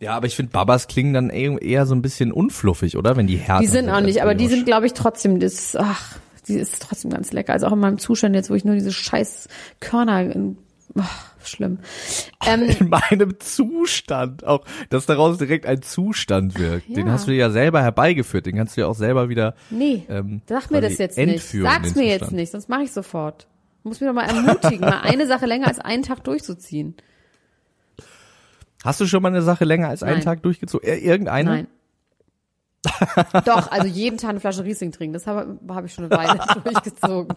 Ja, aber ich finde, Babas klingen dann eher, so ein bisschen unfluffig, oder? Wenn die härter Die sind auch nicht, aber die sind, glaube ich, trotzdem, das, ach, die ist trotzdem ganz lecker. Also auch in meinem Zustand jetzt, wo ich nur diese scheiß Körner, in, ach, schlimm. Ähm, in meinem Zustand auch, dass daraus direkt ein Zustand wirkt. Den Ja. hast du ja selber herbeigeführt. Den kannst du ja auch selber wieder. nee, ähm, sag mir das jetzt nicht. entführen, Sag's den mir jetzt Zustand. nicht, sonst mache ich sofort. Du musst mich doch mal ermutigen, mal eine Sache länger als einen Tag durchzuziehen. Hast du schon mal eine Sache länger als einen Nein. Tag durchgezogen? Irgendeine? Nein. Doch, also jeden Tag eine Flasche Riesling trinken, das habe hab ich schon eine Weile durchgezogen.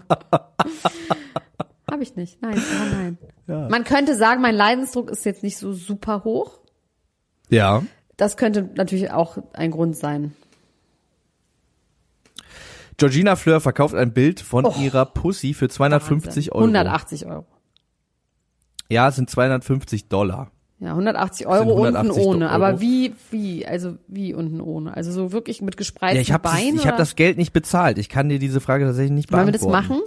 Habe ich nicht. Nein, aber nein. Man könnte sagen, mein Leidensdruck ist jetzt nicht so super hoch. Ja. Das könnte natürlich auch ein Grund sein. Georgina Fleur verkauft ein Bild von Oh. ihrer Pussy für 250 Euro. 180 Euro. Ja, es sind 250 Dollar. Ja, 180 sind Euro 180 unten ohne. Euro. Aber wie, wie, also wie unten ohne? Also so wirklich mit gespreizten Ja, ich habe Beinen? ich hab oder? das Geld nicht bezahlt. Ich kann dir diese Frage tatsächlich nicht Wollen wir beantworten. das machen?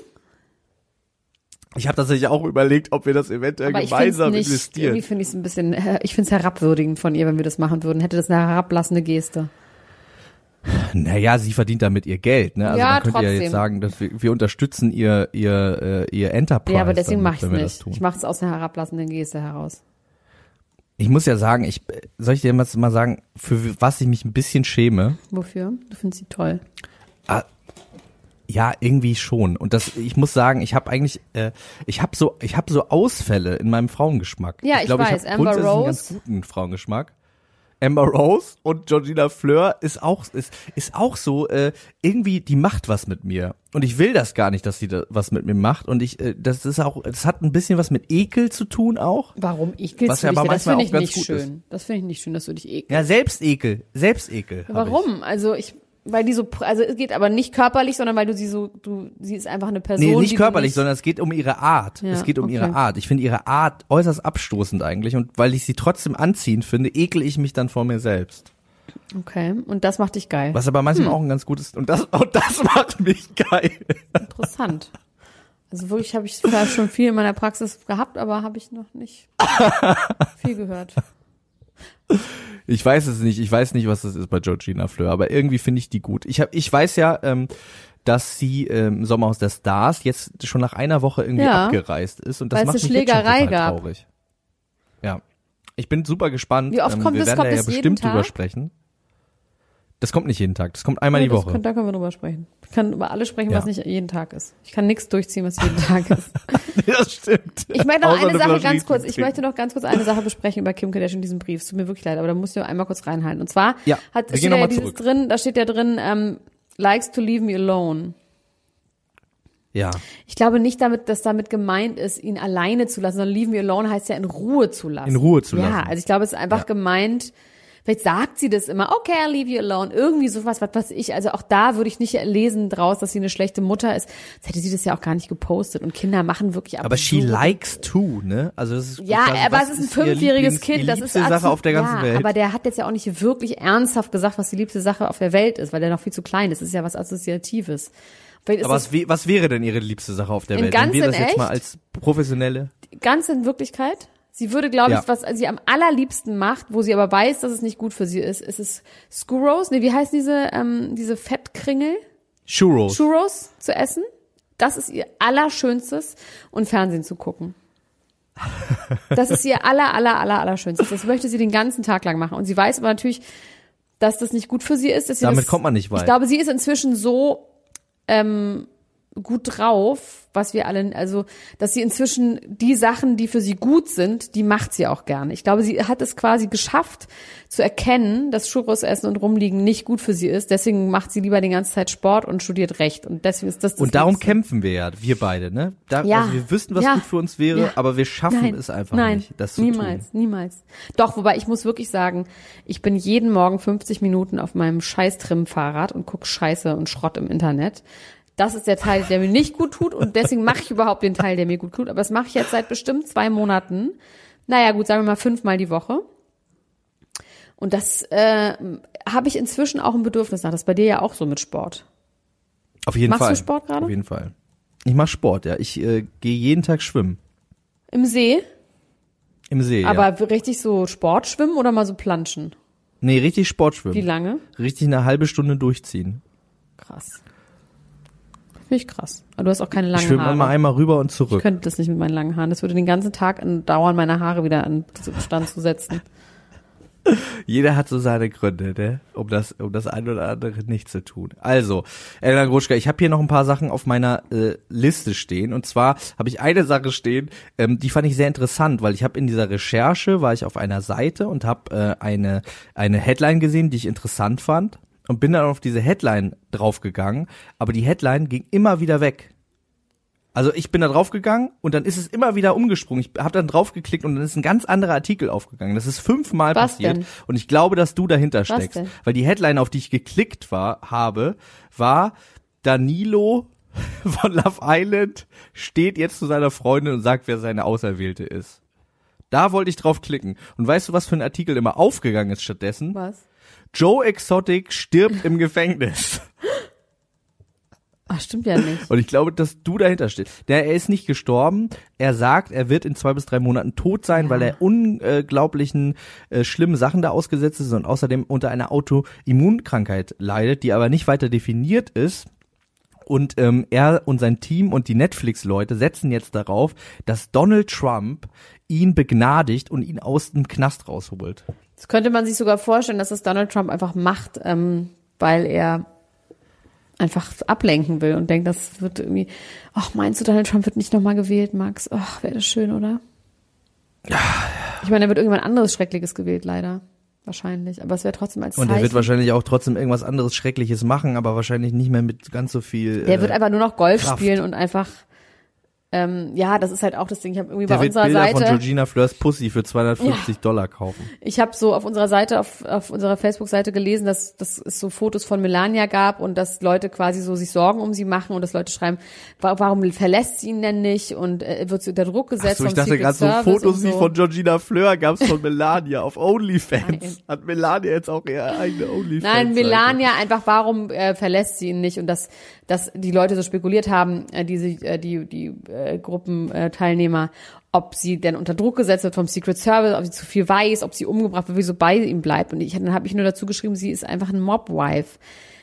Ich habe tatsächlich auch überlegt, ob wir das eventuell Aber ich gemeinsam nicht, investieren. irgendwie finde ich es ein bisschen, äh, ich finde es herabwürdigend von ihr, wenn wir das machen würden. Hätte das eine herablassende Geste. Naja, sie verdient damit ihr Geld. Ne? Also Ja, man könnte ja trotzdem. jetzt sagen, dass wir, wir unterstützen ihr ihr äh, ihr Enterprise. Ja, aber deswegen mache ich es nicht. Ich mache es aus einer herablassenden Geste heraus. Ich muss ja sagen, ich soll ich dir mal mal sagen, für was ich mich ein bisschen schäme. Wofür? Du findest sie toll. Ja, irgendwie schon. Und das, ich muss sagen, ich habe eigentlich, äh, ich habe so, ich habe so Ausfälle in meinem Frauengeschmack. Ja, ich glaub, weiß. hab Amber grundsätzlich einen Rose. ganz guten Frauengeschmack. Amber Rose und Georgina Fleur ist auch ist, ist auch so äh, irgendwie die macht was mit mir und ich will das gar nicht, dass sie da was mit mir macht und ich äh, das ist auch das hat ein bisschen was mit Ekel zu tun auch. Warum ekelst Was ja aber? Das finde ich nicht schön. Das finde ich nicht schön, dass du dich ekelst. Ja, Selbstekel, Selbstekel. ich. Warum? Also ich, weil die so, also es geht aber nicht körperlich, sondern weil du sie so, du, sie ist einfach eine Person. Nee, nicht körperlich, nicht, sondern es geht um ihre Art. Ja, es geht um okay. ihre Art. Ich finde ihre Art äußerst abstoßend eigentlich und weil ich sie trotzdem anziehend finde, ekel ich mich dann vor mir selbst. Okay, und das macht dich geil. Was aber manchmal Hm. auch ein ganz gutes und das und das macht mich geil. Interessant. Also wirklich habe ich zwar schon viel in meiner Praxis gehabt, aber habe ich noch nicht viel gehört. Ich weiß es nicht, ich weiß nicht, was das ist bei Georgina Fleur, aber irgendwie finde ich die gut. Ich hab, ich weiß ja, ähm, dass sie ähm, im Sommerhaus der Stars jetzt schon nach einer Woche irgendwie Ja. abgereist ist und das Weil es macht mich jetzt schon Schlägerei total gab. traurig. Ja. Ich bin super gespannt. Wie oft ähm, kommt wir das? werden Kommt da ja bestimmt drüber sprechen. Das kommt nicht jeden Tag. Das kommt einmal Ja, die Woche. Kann, da können wir drüber sprechen. Ich kann über alles sprechen, Ja. was nicht jeden Tag ist. Ich kann nichts durchziehen, was jeden Tag ist. das stimmt. Ich möchte noch Außer eine Sache Flasche ganz kurz, ich möchte noch ganz kurz eine Sache besprechen über Kim Kardashian in diesem Brief. Es tut mir wirklich leid, aber da musst du einmal kurz reinhalten. Und zwar Ja, hat, steht ja dieses zurück. drin, da steht ja drin, ähm, likes to leave me alone. Ja. Ich glaube nicht damit, dass damit gemeint ist, ihn alleine zu lassen, sondern leave me alone heißt ja in Ruhe zu lassen. In Ruhe zu Ja, lassen. also ich glaube, es ist einfach Ja. gemeint, vielleicht sagt sie das immer, okay, I'll leave you alone, irgendwie sowas, was weiß ich. Also auch da würde ich nicht lesen draus, dass sie eine schlechte Mutter ist. Jetzt hätte sie das ja auch gar nicht gepostet. Und Kinder machen wirklich Aber she likes to, ne? Also das ist Ja, quasi, aber es ist ein fünfjähriges Kind. Das ist liebste Sache auf der ganzen ja, Welt. Aber der hat jetzt ja auch nicht wirklich ernsthaft gesagt, was die liebste Sache auf der Welt ist, weil der noch viel zu klein ist. Das ist ja was Assoziatives. Aber was, was wäre denn ihre liebste Sache auf der Welt? Wenn wir das jetzt mal echt? als professionelle. ganz in Wirklichkeit. Sie würde, glaube ich, Ja. was sie am allerliebsten macht, wo sie aber weiß, dass es nicht gut für sie ist, ist es Skurros. Nee, wie heißen diese, ähm, diese Fettkringel? Churros. Churros zu essen. Das ist ihr allerschönstes und Fernsehen zu gucken. Das ist ihr aller, aller, aller, allerschönstes. Das möchte sie den ganzen Tag lang machen. Und sie weiß aber natürlich, dass das nicht gut für sie ist. Damit das, kommt man nicht weit. Ich glaube, sie ist inzwischen so ähm, gut drauf, was wir alle, also, dass sie inzwischen die Sachen, die für sie gut sind, die macht sie auch gerne. Ich glaube, sie hat es quasi geschafft zu erkennen, dass Churros essen und rumliegen nicht gut für sie ist. Deswegen macht sie lieber die ganze Zeit Sport und studiert Recht. Und deswegen ist das das Und darum Liebste. kämpfen wir ja, wir beide, ne? Da, Ja. Also wir wüssten, was Ja. gut für uns wäre, Ja. aber wir schaffen Nein. es einfach Nein. nicht, das zu niemals, tun. niemals. Doch, wobei ich muss wirklich sagen, ich bin jeden Morgen 50 Minuten auf meinem scheiß Trim-Fahrrad und guck Scheiße und Schrott im Internet. Das ist der Teil, der mir nicht gut tut und deswegen mache ich überhaupt den Teil, der mir gut tut. Aber das mache ich jetzt seit bestimmt zwei Monaten. Naja, gut, sagen wir mal fünfmal die Woche. Und das äh, habe ich inzwischen auch ein Bedürfnis nach. Das ist bei dir ja auch so mit Sport. Auf jeden Machst du Fall. Sport gerade? Auf jeden Fall. Ich mache Sport, ja. Ich äh, gehe jeden Tag schwimmen. Im See, Im See. ja. aber richtig so Sportschwimmen oder mal so planschen? Nee, richtig Sportschwimmen. Wie lange? Richtig eine halbe Stunde durchziehen. Krass. Finde ich krass. Aber du hast auch keine Ich langen schwimme Haare. immer einmal rüber und Ich zurück. könnte das nicht mit meinen langen Haaren. Das würde den ganzen Tag dauern, meine Haare wieder an Stand zu setzen. Jeder hat so seine Gründe, ne? um das, um das eine oder andere nicht zu tun. Also, Elena Gruschka, ich habe hier noch ein paar Sachen auf meiner äh, Liste stehen. Und zwar habe ich eine Sache stehen, ähm, die fand ich sehr interessant, weil ich habe in dieser Recherche, war ich auf einer Seite und habe äh, eine, eine Headline gesehen, die ich interessant fand. Und bin dann auf diese Headline draufgegangen, aber die Headline ging immer wieder weg. Also ich bin da draufgegangen und dann ist es immer wieder umgesprungen. Ich habe dann draufgeklickt und dann ist ein ganz anderer Artikel aufgegangen. Das ist fünfmal Was passiert denn? und ich glaube, dass du dahinter steckst, weil die Headline, auf die ich geklickt war, habe, war Danilo von Love Island steht jetzt zu seiner Freundin und sagt, wer seine Auserwählte ist. Da wollte ich drauf klicken. Und weißt du, was für ein Artikel immer aufgegangen ist stattdessen? Was? Joe Exotic stirbt im Gefängnis. Ach, stimmt ja nicht. Und ich glaube, dass du dahinter stehst. Der, er ist nicht gestorben. Er sagt, er wird in zwei bis drei Monaten tot sein, Ja. weil er unglaublichen äh, schlimmen Sachen da ausgesetzt ist und außerdem unter einer Autoimmunkrankheit leidet, die aber nicht weiter definiert ist. Und ähm, er und sein Team und die Netflix-Leute setzen jetzt darauf, dass Donald Trump ihn begnadigt und ihn aus dem Knast rausholt. Das könnte man sich sogar vorstellen, dass das Donald Trump einfach macht, ähm, weil er einfach ablenken will und denkt, das wird irgendwie, ach, meinst du, Donald Trump wird nicht nochmal gewählt, Max? Ach, wäre das schön, oder? Ja. Ich meine, er wird irgendwann anderes Schreckliches gewählt, leider. Wahrscheinlich. Aber es wäre trotzdem als Und Zeichen. er wird wahrscheinlich auch trotzdem irgendwas anderes Schreckliches machen, aber wahrscheinlich nicht mehr mit ganz so viel. Der wird äh, einfach nur noch Golf Kraft. spielen und einfach, ähm, ja, das ist halt auch das Ding. Ich habe irgendwie der bei unserer Bilder von Seite, Georgina Fleurs Pussy für 250 Dollar kaufen. ich habe so auf unserer Seite, auf, auf unserer Facebook-Seite gelesen, dass, dass es so Fotos von Melania gab und dass Leute quasi so sich Sorgen um sie machen und dass Leute schreiben, wa- warum verlässt sie ihn denn nicht und äh, wird sie unter Druck gesetzt Achso, ich vom dachte gerade so Fotos wie so. von Georgina Fleur gab's von Melania auf Nein. OnlyFans. Hat Melania jetzt auch ihre eigene OnlyFans? Nein, Melania einfach, warum äh, verlässt sie ihn nicht und dass, dass die Leute so spekuliert haben, äh, diese, äh, die, die äh, Gruppenteilnehmer, Teilnehmer, ob sie denn unter Druck gesetzt wird vom Secret Service, ob sie zu viel weiß, ob sie umgebracht wird, wieso bei ihm bleibt. Und ich, dann habe ich nur dazu geschrieben, sie ist einfach ein Mobwife.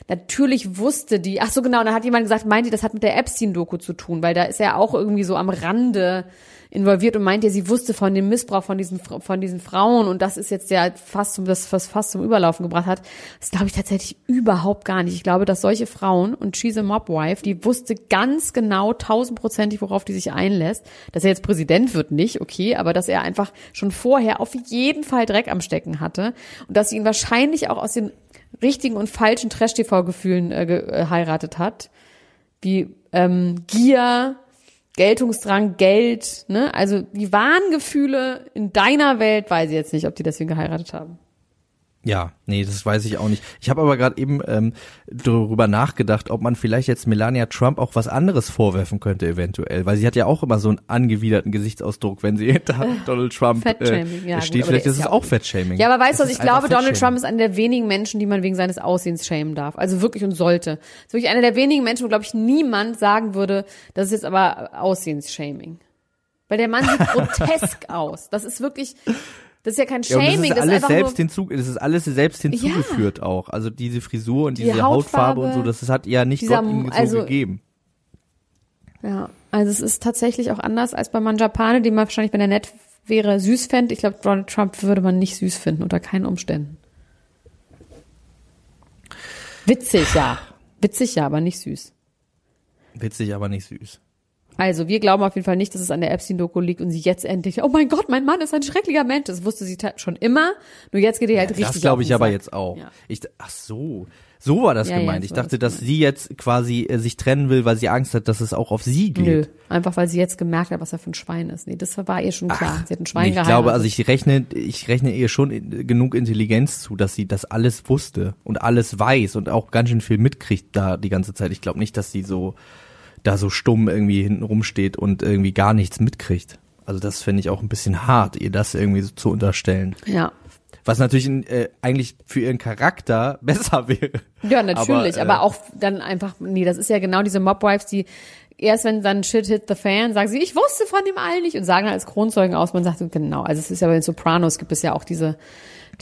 natürlich wusste die, ach so genau, und dann hat jemand gesagt, meint ihr, das hat mit der Epstein-Doku zu tun, weil da ist er auch irgendwie so am Rande involviert und meint ihr, sie wusste von dem Missbrauch von diesen, von diesen Frauen und das ist jetzt ja fast zum, das was fast zum Überlaufen gebracht hat. Das glaube ich tatsächlich überhaupt gar nicht. Ich glaube, dass solche Frauen und she's a mob wife, die wusste ganz genau tausendprozentig, worauf die sich einlässt. Dass er jetzt Präsident wird, nicht, okay, aber dass er einfach schon vorher auf jeden Fall Dreck am Stecken hatte und dass sie ihn wahrscheinlich auch aus den richtigen und falschen Trash-TV-Gefühlen äh, geheiratet hat. Wie ähm, Gier, Geltungsdrang, Geld, ne? Also die wahren Gefühle in deiner Welt, weiß ich jetzt nicht, ob die deswegen geheiratet haben. Ja, nee, das weiß ich auch nicht. Ich habe aber gerade eben ähm, darüber nachgedacht, ob man vielleicht jetzt Melania Trump auch was anderes vorwerfen könnte, eventuell, weil sie hat ja auch immer so einen angewiderten Gesichtsausdruck, wenn sie hinter Donald Trump äh, ja, steht. gut, vielleicht ist ist es ja auch Fettshaming. Ja, aber weißt du ich glaube, Donald. Trump ist einer der wenigen Menschen, die man wegen seines Aussehens schämen darf. Also wirklich und sollte. Ist wirklich einer der wenigen Menschen, wo, glaube ich, niemand sagen würde, das ist jetzt aber Aussehensshaming. Weil der Mann sieht grotesk aus. Das ist wirklich, das ist ja kein Ja, Shaming, das ist das ist alles einfach selbst nur, hinzu, das ist alles selbst hinzugeführt auch. Also diese Frisur und Die diese Hautfarbe, und so, Hautfarbe, das, das hat ja nicht dieser Gott ihm so also- gegeben. Ja, also es ist tatsächlich auch anders als bei Manjapane, die man wahrscheinlich, wenn er nett wäre, süß fände. Ich glaube, Donald Trump würde man nicht süß finden, unter keinen Umständen. Witzig, ja. Witzig, ja, aber nicht süß. Witzig, aber nicht süß. Also, wir glauben auf jeden Fall nicht, dass es an der Epstein-Doku liegt und sie jetzt endlich, oh mein Gott, mein Mann ist ein schrecklicher Mensch. Das wusste sie ta- schon immer. Nur jetzt geht ihr halt richtig Das glaube ich aber Sack. jetzt auch. Ja. Ich, ach so, so war das Ja, ja, gemeint. so ich dachte, das dass sie jetzt quasi äh, sich trennen will, weil sie Angst hat, dass es auch auf sie geht. Nö, einfach weil sie jetzt gemerkt hat, was er für ein Schwein ist. Nee, das war ihr schon klar. sie hat ein Schwein Nee, ich geheiratet. glaube, also ich rechne, ich rechne ihr schon in- genug Intelligenz zu, dass sie das alles wusste und alles weiß und auch ganz schön viel mitkriegt da die ganze Zeit. Ich glaube nicht, dass sie so da so stumm irgendwie hinten rumsteht und irgendwie gar nichts mitkriegt. Also das finde ich auch ein bisschen hart, ihr das irgendwie so zu unterstellen. ja. Was natürlich äh, eigentlich für ihren Charakter besser wäre. Ja, natürlich, aber, äh, auch dann einfach, nee, das ist ja genau diese Mobwives, die erst wenn dann Shit hit the fan, sagen sie, ich wusste von dem allen nicht und sagen dann als Kronzeugen aus, man sagt, genau, also es ist ja bei den Sopranos gibt es ja auch diese,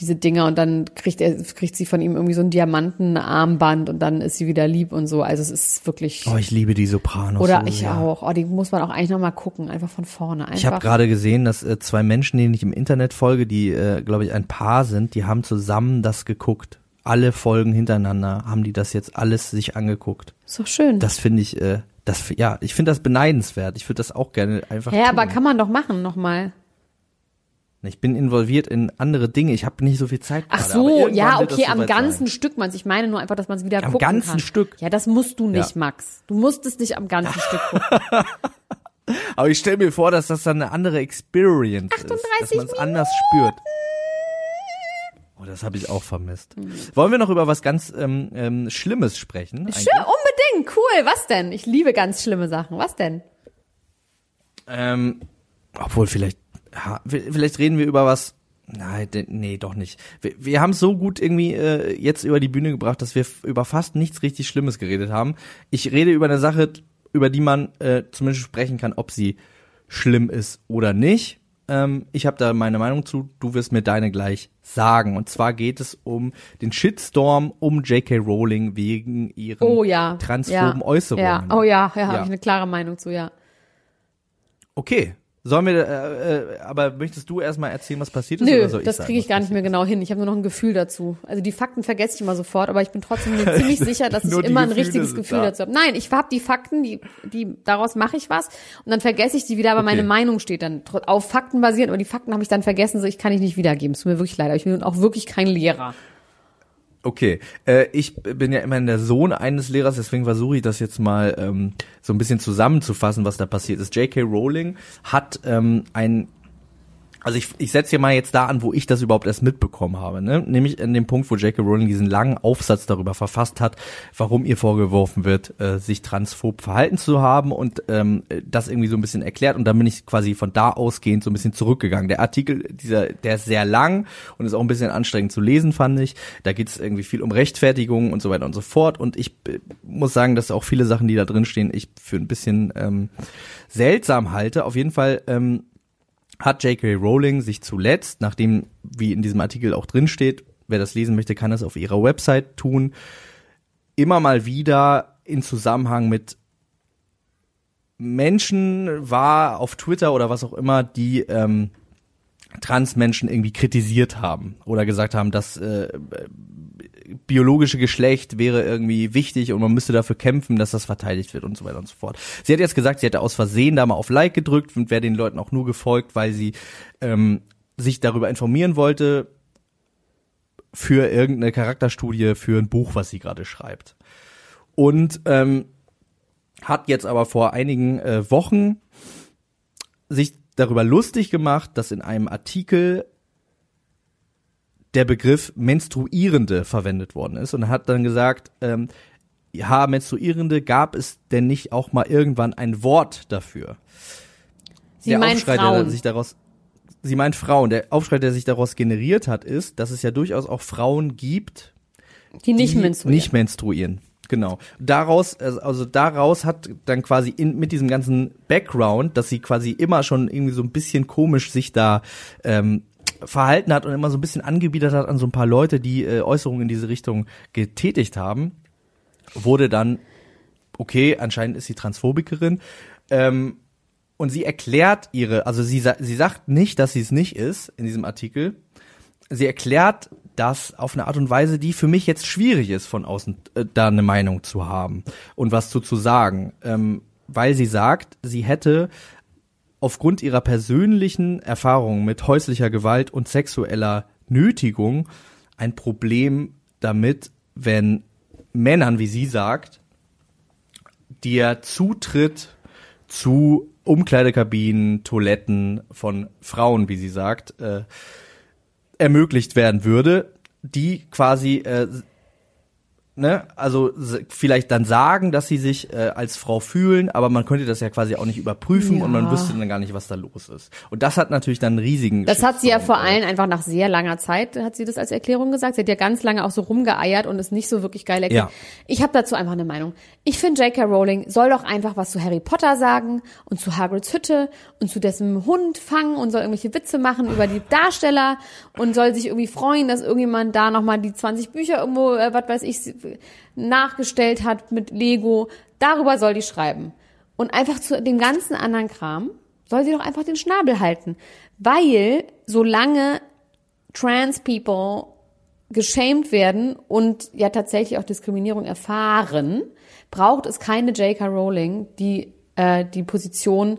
diese Dinger und dann kriegt er, kriegt sie von ihm irgendwie so ein Diamantenarmband und dann ist sie wieder lieb und so, also es ist wirklich, Oh, ich liebe die Sopranos. oder so ich sehr. auch, oh, die muss man auch eigentlich nochmal gucken, einfach von vorne, einfach. Ich habe gerade gesehen, dass äh, zwei Menschen, denen ich im Internet folge, die, äh, glaube ich, ein Paar sind, die haben zusammen das geguckt. Alle Folgen hintereinander haben die das jetzt alles sich angeguckt. ist doch schön. Das finde ich, äh, das, ja, ich finde das beneidenswert. Ich würde das auch gerne einfach ja, tun. aber kann man doch machen nochmal. Ich bin involviert in andere Dinge. Ich habe nicht so viel Zeit Ach gerade, so, irgendwann ja, okay, am ganzen sein. Stück, man. Ich meine nur einfach, dass man es wieder Am gucken ganzen kann. Stück? Ja, das musst du nicht, Ja. Max. Du musst es nicht am ganzen Stück gucken. Aber ich stelle mir vor, dass das dann eine andere Experience ist, dass 38 man es anders spürt. Oh, das habe ich auch vermisst. Wollen wir noch über was ganz ähm, ähm, Schlimmes sprechen? eigentlich? Schön, unbedingt, cool. Was denn? Ich liebe ganz schlimme Sachen. Was denn? Ähm, obwohl vielleicht, ja, vielleicht reden wir über was. Nein, nee, doch nicht. Wir, wir haben es so gut irgendwie äh, jetzt über die Bühne gebracht, dass wir über fast nichts richtig Schlimmes geredet haben. Ich rede über eine Sache, über die man äh, zumindest sprechen kann, ob sie schlimm ist oder nicht. Ähm, ich habe da meine Meinung zu. Du wirst mir deine gleich sagen. Und zwar geht es um den Shitstorm um J.K. Rowling wegen ihren Oh ja. transphoben ja. Äußerungen. Ja, oh ja, ja, habe ich eine klare Meinung zu, ja. Okay. Sollen wir, äh, äh, aber möchtest du erstmal erzählen, was passiert ist? Nö, oder soll das kriege ich gar nicht mehr genau hin. Ich habe nur noch ein Gefühl dazu. Also die Fakten vergesse ich immer sofort, aber ich bin trotzdem mir ziemlich sicher, dass ich immer ein richtiges Gefühl da. dazu habe. Nein, ich habe die Fakten, die, die daraus mache ich was und dann vergesse ich die wieder, aber Okay. meine Meinung steht dann auf Fakten basiert, aber die Fakten habe ich dann vergessen, so ich kann ich nicht wiedergeben. Es tut mir wirklich leid, aber ich bin auch wirklich kein Lehrer. Okay, äh, ich bin ja immerhin der Sohn eines Lehrers, deswegen versuche ich das jetzt mal ähm, so ein bisschen zusammenzufassen, was da passiert ist. J.K. Rowling hat ähm, ein also ich, ich setze hier mal jetzt da an, wo ich das überhaupt erst mitbekommen habe, ne? Nämlich an dem Punkt, wo J.K. Rowling diesen langen Aufsatz darüber verfasst hat, warum ihr vorgeworfen wird, äh, sich transphob verhalten zu haben und ähm, das irgendwie so ein bisschen erklärt und dann bin ich quasi von da ausgehend so ein bisschen zurückgegangen. Der Artikel, dieser, der ist sehr lang und ist auch ein bisschen anstrengend zu lesen, fand ich. Da geht es irgendwie viel um Rechtfertigung und so weiter und so fort und ich äh, muss sagen, dass auch viele Sachen, die da drin stehen, ich für ein bisschen ähm, seltsam halte. Auf jeden Fall ähm, hat J.K. Rowling sich zuletzt, nachdem, wie in diesem Artikel auch drin steht, wer das lesen möchte, kann das auf ihrer Website tun, immer mal wieder in Zusammenhang mit Menschen war auf Twitter oder was auch immer, die ähm, Transmenschen irgendwie kritisiert haben oder gesagt haben, dass äh, biologische Geschlecht wäre irgendwie wichtig und man müsste dafür kämpfen, dass das verteidigt wird und so weiter und so fort. Sie hat jetzt gesagt, sie hätte aus Versehen da mal auf Like gedrückt und wäre den Leuten auch nur gefolgt, weil sie ähm, sich darüber informieren wollte für irgendeine Charakterstudie, für ein Buch, was sie gerade schreibt. Und ähm, hat jetzt aber vor einigen äh, Wochen sich darüber lustig gemacht, dass in einem Artikel der Begriff Menstruierende verwendet worden ist und hat dann gesagt, ähm, ja, Menstruierende, gab es denn nicht auch mal irgendwann ein Wort dafür? Sie der meint Aufschrei, Frauen. der sich daraus, sie meint Frauen. Der Aufschrei, der sich daraus generiert hat, ist, dass es ja durchaus auch Frauen gibt, die nicht die menstruieren. nicht menstruieren. Genau. Daraus, also daraus hat dann quasi in, mit diesem ganzen Background, dass sie quasi immer schon irgendwie so ein bisschen komisch sich da ähm, verhalten hat und immer so ein bisschen angebiedert hat an so ein paar Leute, die äh, Äußerungen in diese Richtung getätigt haben, wurde dann, okay, anscheinend ist sie Transphobikerin. Ähm, und sie erklärt ihre, also sie, sie sagt nicht, dass sie es nicht ist in diesem Artikel. Sie erklärt das auf eine Art und Weise, die für mich jetzt schwierig ist, von außen äh, da eine Meinung zu haben und was zu, zu sagen. Ähm, weil sie sagt, sie hätte aufgrund ihrer persönlichen Erfahrungen mit häuslicher Gewalt und sexueller Nötigung ein Problem damit, wenn Männern, wie sie sagt, der Zutritt zu Umkleidekabinen, Toiletten von Frauen, wie sie sagt, äh, ermöglicht werden würde, die quasi äh, ne, also vielleicht dann sagen, dass sie sich äh, als Frau fühlen, aber man könnte das ja quasi auch nicht überprüfen Ja. und man wüsste dann gar nicht, was da los ist. Und das hat natürlich dann einen riesigen Das hat sie ja vor allem einfach nach sehr langer Zeit, hat sie das als Erklärung gesagt. Sie hat ja ganz lange auch so rumgeeiert und ist nicht so wirklich geil erklärt. Ja. Ich habe dazu einfach eine Meinung. Ich finde, J.K. Rowling soll doch einfach was zu Harry Potter sagen und zu Hagrids Hütte und zu dessen Hund fangen und soll irgendwelche Witze machen über die Darsteller und soll sich irgendwie freuen, dass irgendjemand da nochmal die 20 Bücher irgendwo, äh, was weiß ich, nachgestellt hat mit Lego. Darüber soll die schreiben. Und einfach zu dem ganzen anderen Kram soll sie doch einfach den Schnabel halten. Weil solange Trans People geschämt werden und ja tatsächlich auch Diskriminierung erfahren, braucht es keine J.K. Rowling, die äh, die Position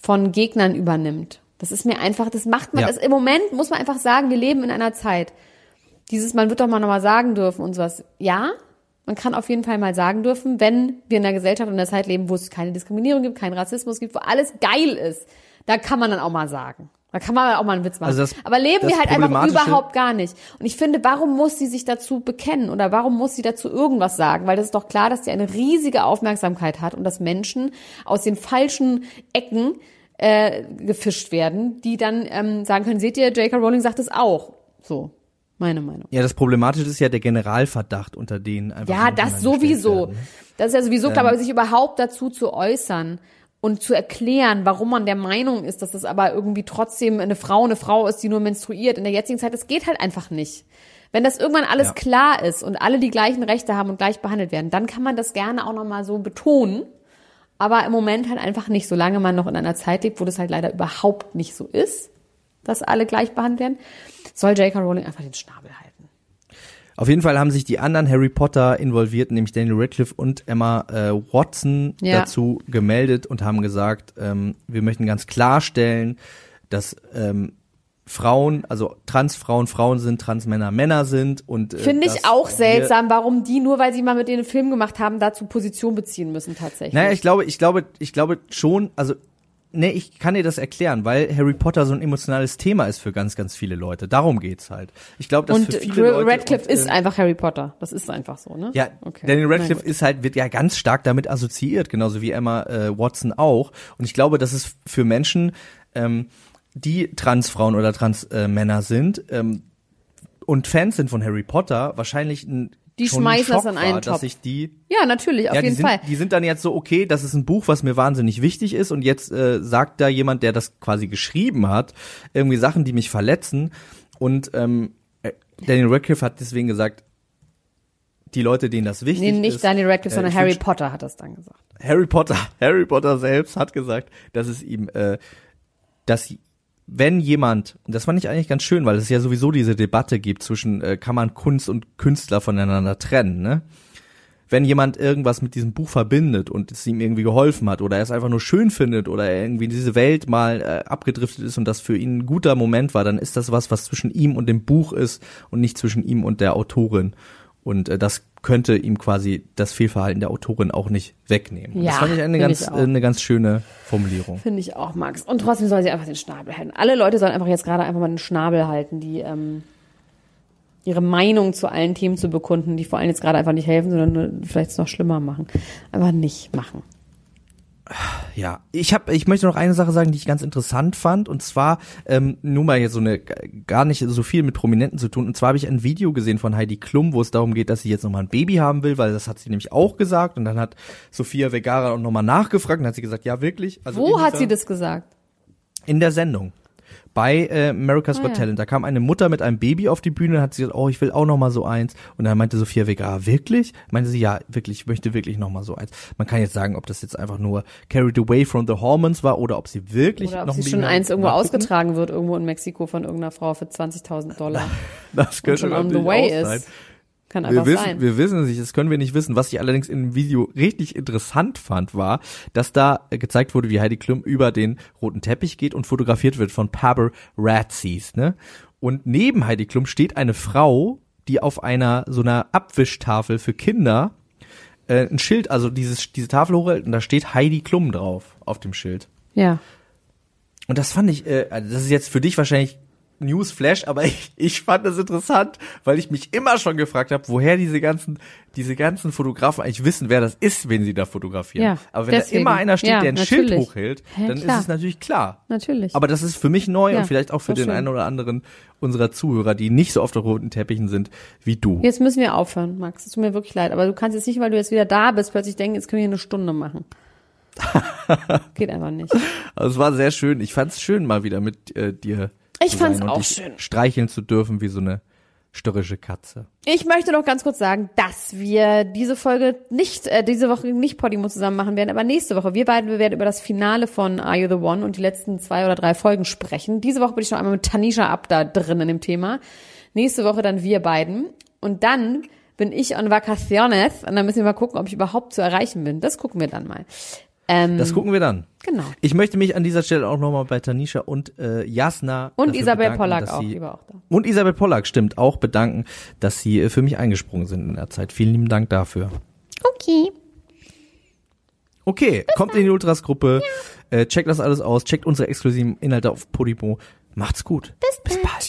von Gegnern übernimmt. Das ist mir einfach, das macht man, Ja. das, im Moment muss man einfach sagen, wir leben in einer Zeit. Dieses, man wird doch mal nochmal sagen dürfen und sowas. Ja, man kann auf jeden Fall mal sagen dürfen, wenn wir in einer Gesellschaft und in einer Zeit leben, wo es keine Diskriminierung gibt, keinen Rassismus gibt, wo alles geil ist, da kann man dann auch mal sagen. Da kann man auch mal einen Witz machen. Also das- Aber leben wir halt einfach überhaupt gar nicht. Und ich finde, warum muss sie sich dazu bekennen oder warum muss sie dazu irgendwas sagen? Weil das ist doch klar, dass sie eine riesige Aufmerksamkeit hat und dass Menschen aus den falschen Ecken äh, gefischt werden, die dann ähm, sagen können, seht ihr, J.K. Rowling sagt es auch. So, meine Meinung. Ja, das Problematische ist ja der Generalverdacht, unter denen einfach. Ja, das sowieso. Das ist ja sowieso klar, aber sich überhaupt dazu zu äußern und zu erklären, warum man der Meinung ist, dass das aber irgendwie trotzdem eine Frau eine Frau ist, die nur menstruiert in der jetzigen Zeit, das geht halt einfach nicht. Wenn das irgendwann alles Ja. klar ist und alle die gleichen Rechte haben und gleich behandelt werden, dann kann man das gerne auch nochmal so betonen. Aber im Moment halt einfach nicht, solange man noch in einer Zeit lebt, wo das halt leider überhaupt nicht so ist, dass alle gleich behandelt werden, soll J.K. Rowling einfach den Schnabel halten. Auf jeden Fall haben sich die anderen Harry Potter involviert, nämlich Daniel Radcliffe und Emma äh, Watson Ja. dazu gemeldet und haben gesagt, ähm, wir möchten ganz klarstellen, dass ähm, Frauen, also Transfrauen Frauen sind, Transmänner Männer sind und äh, Finde ich auch seltsam, warum die, nur weil sie mal mit denen einen Film gemacht haben, dazu Position beziehen müssen tatsächlich. Naja, ich glaube, ich glaube, ich glaube schon, also nee, ich kann dir das erklären, weil Harry Potter so ein emotionales Thema ist für ganz, ganz viele Leute. Darum geht's halt. Ich glaube, dass und für viele Leute Radcliffe und, ist äh, einfach Harry Potter. Das ist einfach so, ne? Ja, okay. Daniel Radcliffe gut. ist halt, wird ja ganz stark damit assoziiert, genauso wie Emma äh, Watson auch. Und ich glaube, dass es für Menschen, ähm, die Transfrauen oder Transmänner äh, sind ähm, und Fans sind von Harry Potter, wahrscheinlich ein Die schmeißen das in einen war, Topf. dass sich die Ja, natürlich, auf ja, jeden sind, Fall. Die sind dann jetzt so, okay, das ist ein Buch, was mir wahnsinnig wichtig ist und jetzt äh, sagt da jemand, der das quasi geschrieben hat, irgendwie Sachen, die mich verletzen und ähm, äh, Daniel Radcliffe hat deswegen gesagt, die Leute, denen das wichtig Nee, nicht ist. Daniel Radcliffe, äh, sondern ich Harry Potter hat das dann gesagt. Harry Potter, Harry Potter selbst hat gesagt, dass es ihm, äh, dass wenn jemand, das fand ich eigentlich ganz schön, weil es ja sowieso diese Debatte gibt zwischen, äh, kann man Kunst und Künstler voneinander trennen, ne? Wenn jemand irgendwas mit diesem Buch verbindet und es ihm irgendwie geholfen hat oder er es einfach nur schön findet oder er irgendwie diese Welt mal äh, abgedriftet ist und das für ihn ein guter Moment war, dann ist das was, was zwischen ihm und dem Buch ist und nicht zwischen ihm und der Autorin. Und äh, das könnte ihm quasi das Fehlverhalten der Autorin auch nicht wegnehmen. Ja, das fand ich eine finde ganz, ich äh, eine ganz schöne Formulierung. Finde ich auch, Max. Und trotzdem soll sie einfach den Schnabel halten. Alle Leute sollen einfach jetzt gerade einfach mal den Schnabel halten, die ähm, ihre Meinung zu allen Themen zu bekunden, die vor allem jetzt gerade einfach nicht helfen, sondern vielleicht es noch schlimmer machen. Einfach nicht machen. Ja, ich habe, ich möchte noch eine Sache sagen, die ich ganz interessant fand, und zwar ähm, nur mal jetzt so eine gar nicht so viel mit Prominenten zu tun. Und zwar habe ich ein Video gesehen von Heidi Klum, wo es darum geht, dass sie jetzt nochmal ein Baby haben will, weil das hat sie nämlich auch gesagt. Und dann hat Sophia Vergara auch nochmal nachgefragt und hat sie gesagt, ja wirklich. Also Wo hat sie das gesagt? In der Sendung. Bei äh, America's Ah, Got ja. Talent, da kam eine Mutter mit einem Baby auf die Bühne und hat sie gesagt, oh, ich will auch noch mal so eins. Und dann meinte Sophia Vergara, wirklich? Meinte sie, ja, wirklich, ich möchte wirklich noch mal so eins. Man kann jetzt sagen, ob das jetzt einfach nur Carried Away from the Hormones war oder ob sie wirklich Oder ob noch sie ein schon eins irgendwo ausgetragen wird, irgendwo in Mexiko von irgendeiner Frau für 20.000 Dollar. Das könnte schon on the way sein. ist. Kann Wir wissen, sein. wir wissen es nicht, das können wir nicht wissen. Was ich allerdings im Video richtig interessant fand, war, dass da gezeigt wurde, wie Heidi Klum über den roten Teppich geht und fotografiert wird von Paparazzis, ne? Und neben Heidi Klum steht eine Frau, die auf einer so einer Abwischtafel für Kinder äh, ein Schild, also dieses diese Tafel hochhält und da steht Heidi Klum drauf auf dem Schild. ja. Und das fand ich, äh, also das ist jetzt für dich wahrscheinlich Newsflash, aber ich, ich fand das interessant, weil ich mich immer schon gefragt habe, woher diese ganzen, diese ganzen Fotografen eigentlich wissen, wer das ist, wenn sie da fotografieren. Ja, aber wenn deswegen. da immer einer steht, Ja, der ein natürlich. Schild hochhält, Ja, dann klar. ist es natürlich klar. Natürlich. Aber das ist für mich neu Ja, und vielleicht auch für den schön. einen oder anderen unserer Zuhörer, die nicht so auf der roten Teppichen sind wie du. Jetzt müssen wir aufhören, Max. Es tut mir wirklich leid. Aber du kannst jetzt nicht, weil du jetzt wieder da bist, plötzlich denken, jetzt können wir hier eine Stunde machen. Geht einfach nicht. Also es war sehr schön. Ich fand es schön, mal wieder mit äh, dir Ich fand's auch schön. streicheln zu dürfen wie so eine störrische Katze. Ich möchte noch ganz kurz sagen, dass wir diese Folge nicht, äh, diese Woche nicht Podimo zusammen machen werden, aber nächste Woche. Wir beiden, wir werden über das Finale von Are You the One und die letzten zwei oder drei Folgen sprechen. Diese Woche bin ich noch einmal mit Tanisha ab da drin in dem Thema. Nächste Woche dann wir beiden. Und dann bin ich on vacaciones und dann müssen wir mal gucken, ob ich überhaupt zu erreichen bin. Das gucken wir dann mal. Ähm, Das gucken wir dann. genau. Ich möchte mich an dieser Stelle auch nochmal bei Tanisha und äh, Jasna Und Isabel bedanken, Pollack auch, sie, auch da. Und Isabel Pollack, stimmt, auch bedanken, dass sie äh, für mich eingesprungen sind in der Zeit. Vielen lieben Dank dafür. Okay. Okay, kommt in die Ultras-Gruppe, äh, checkt das alles aus, checkt unsere exklusiven Inhalte auf Podimo. Macht's gut. Bis, bald.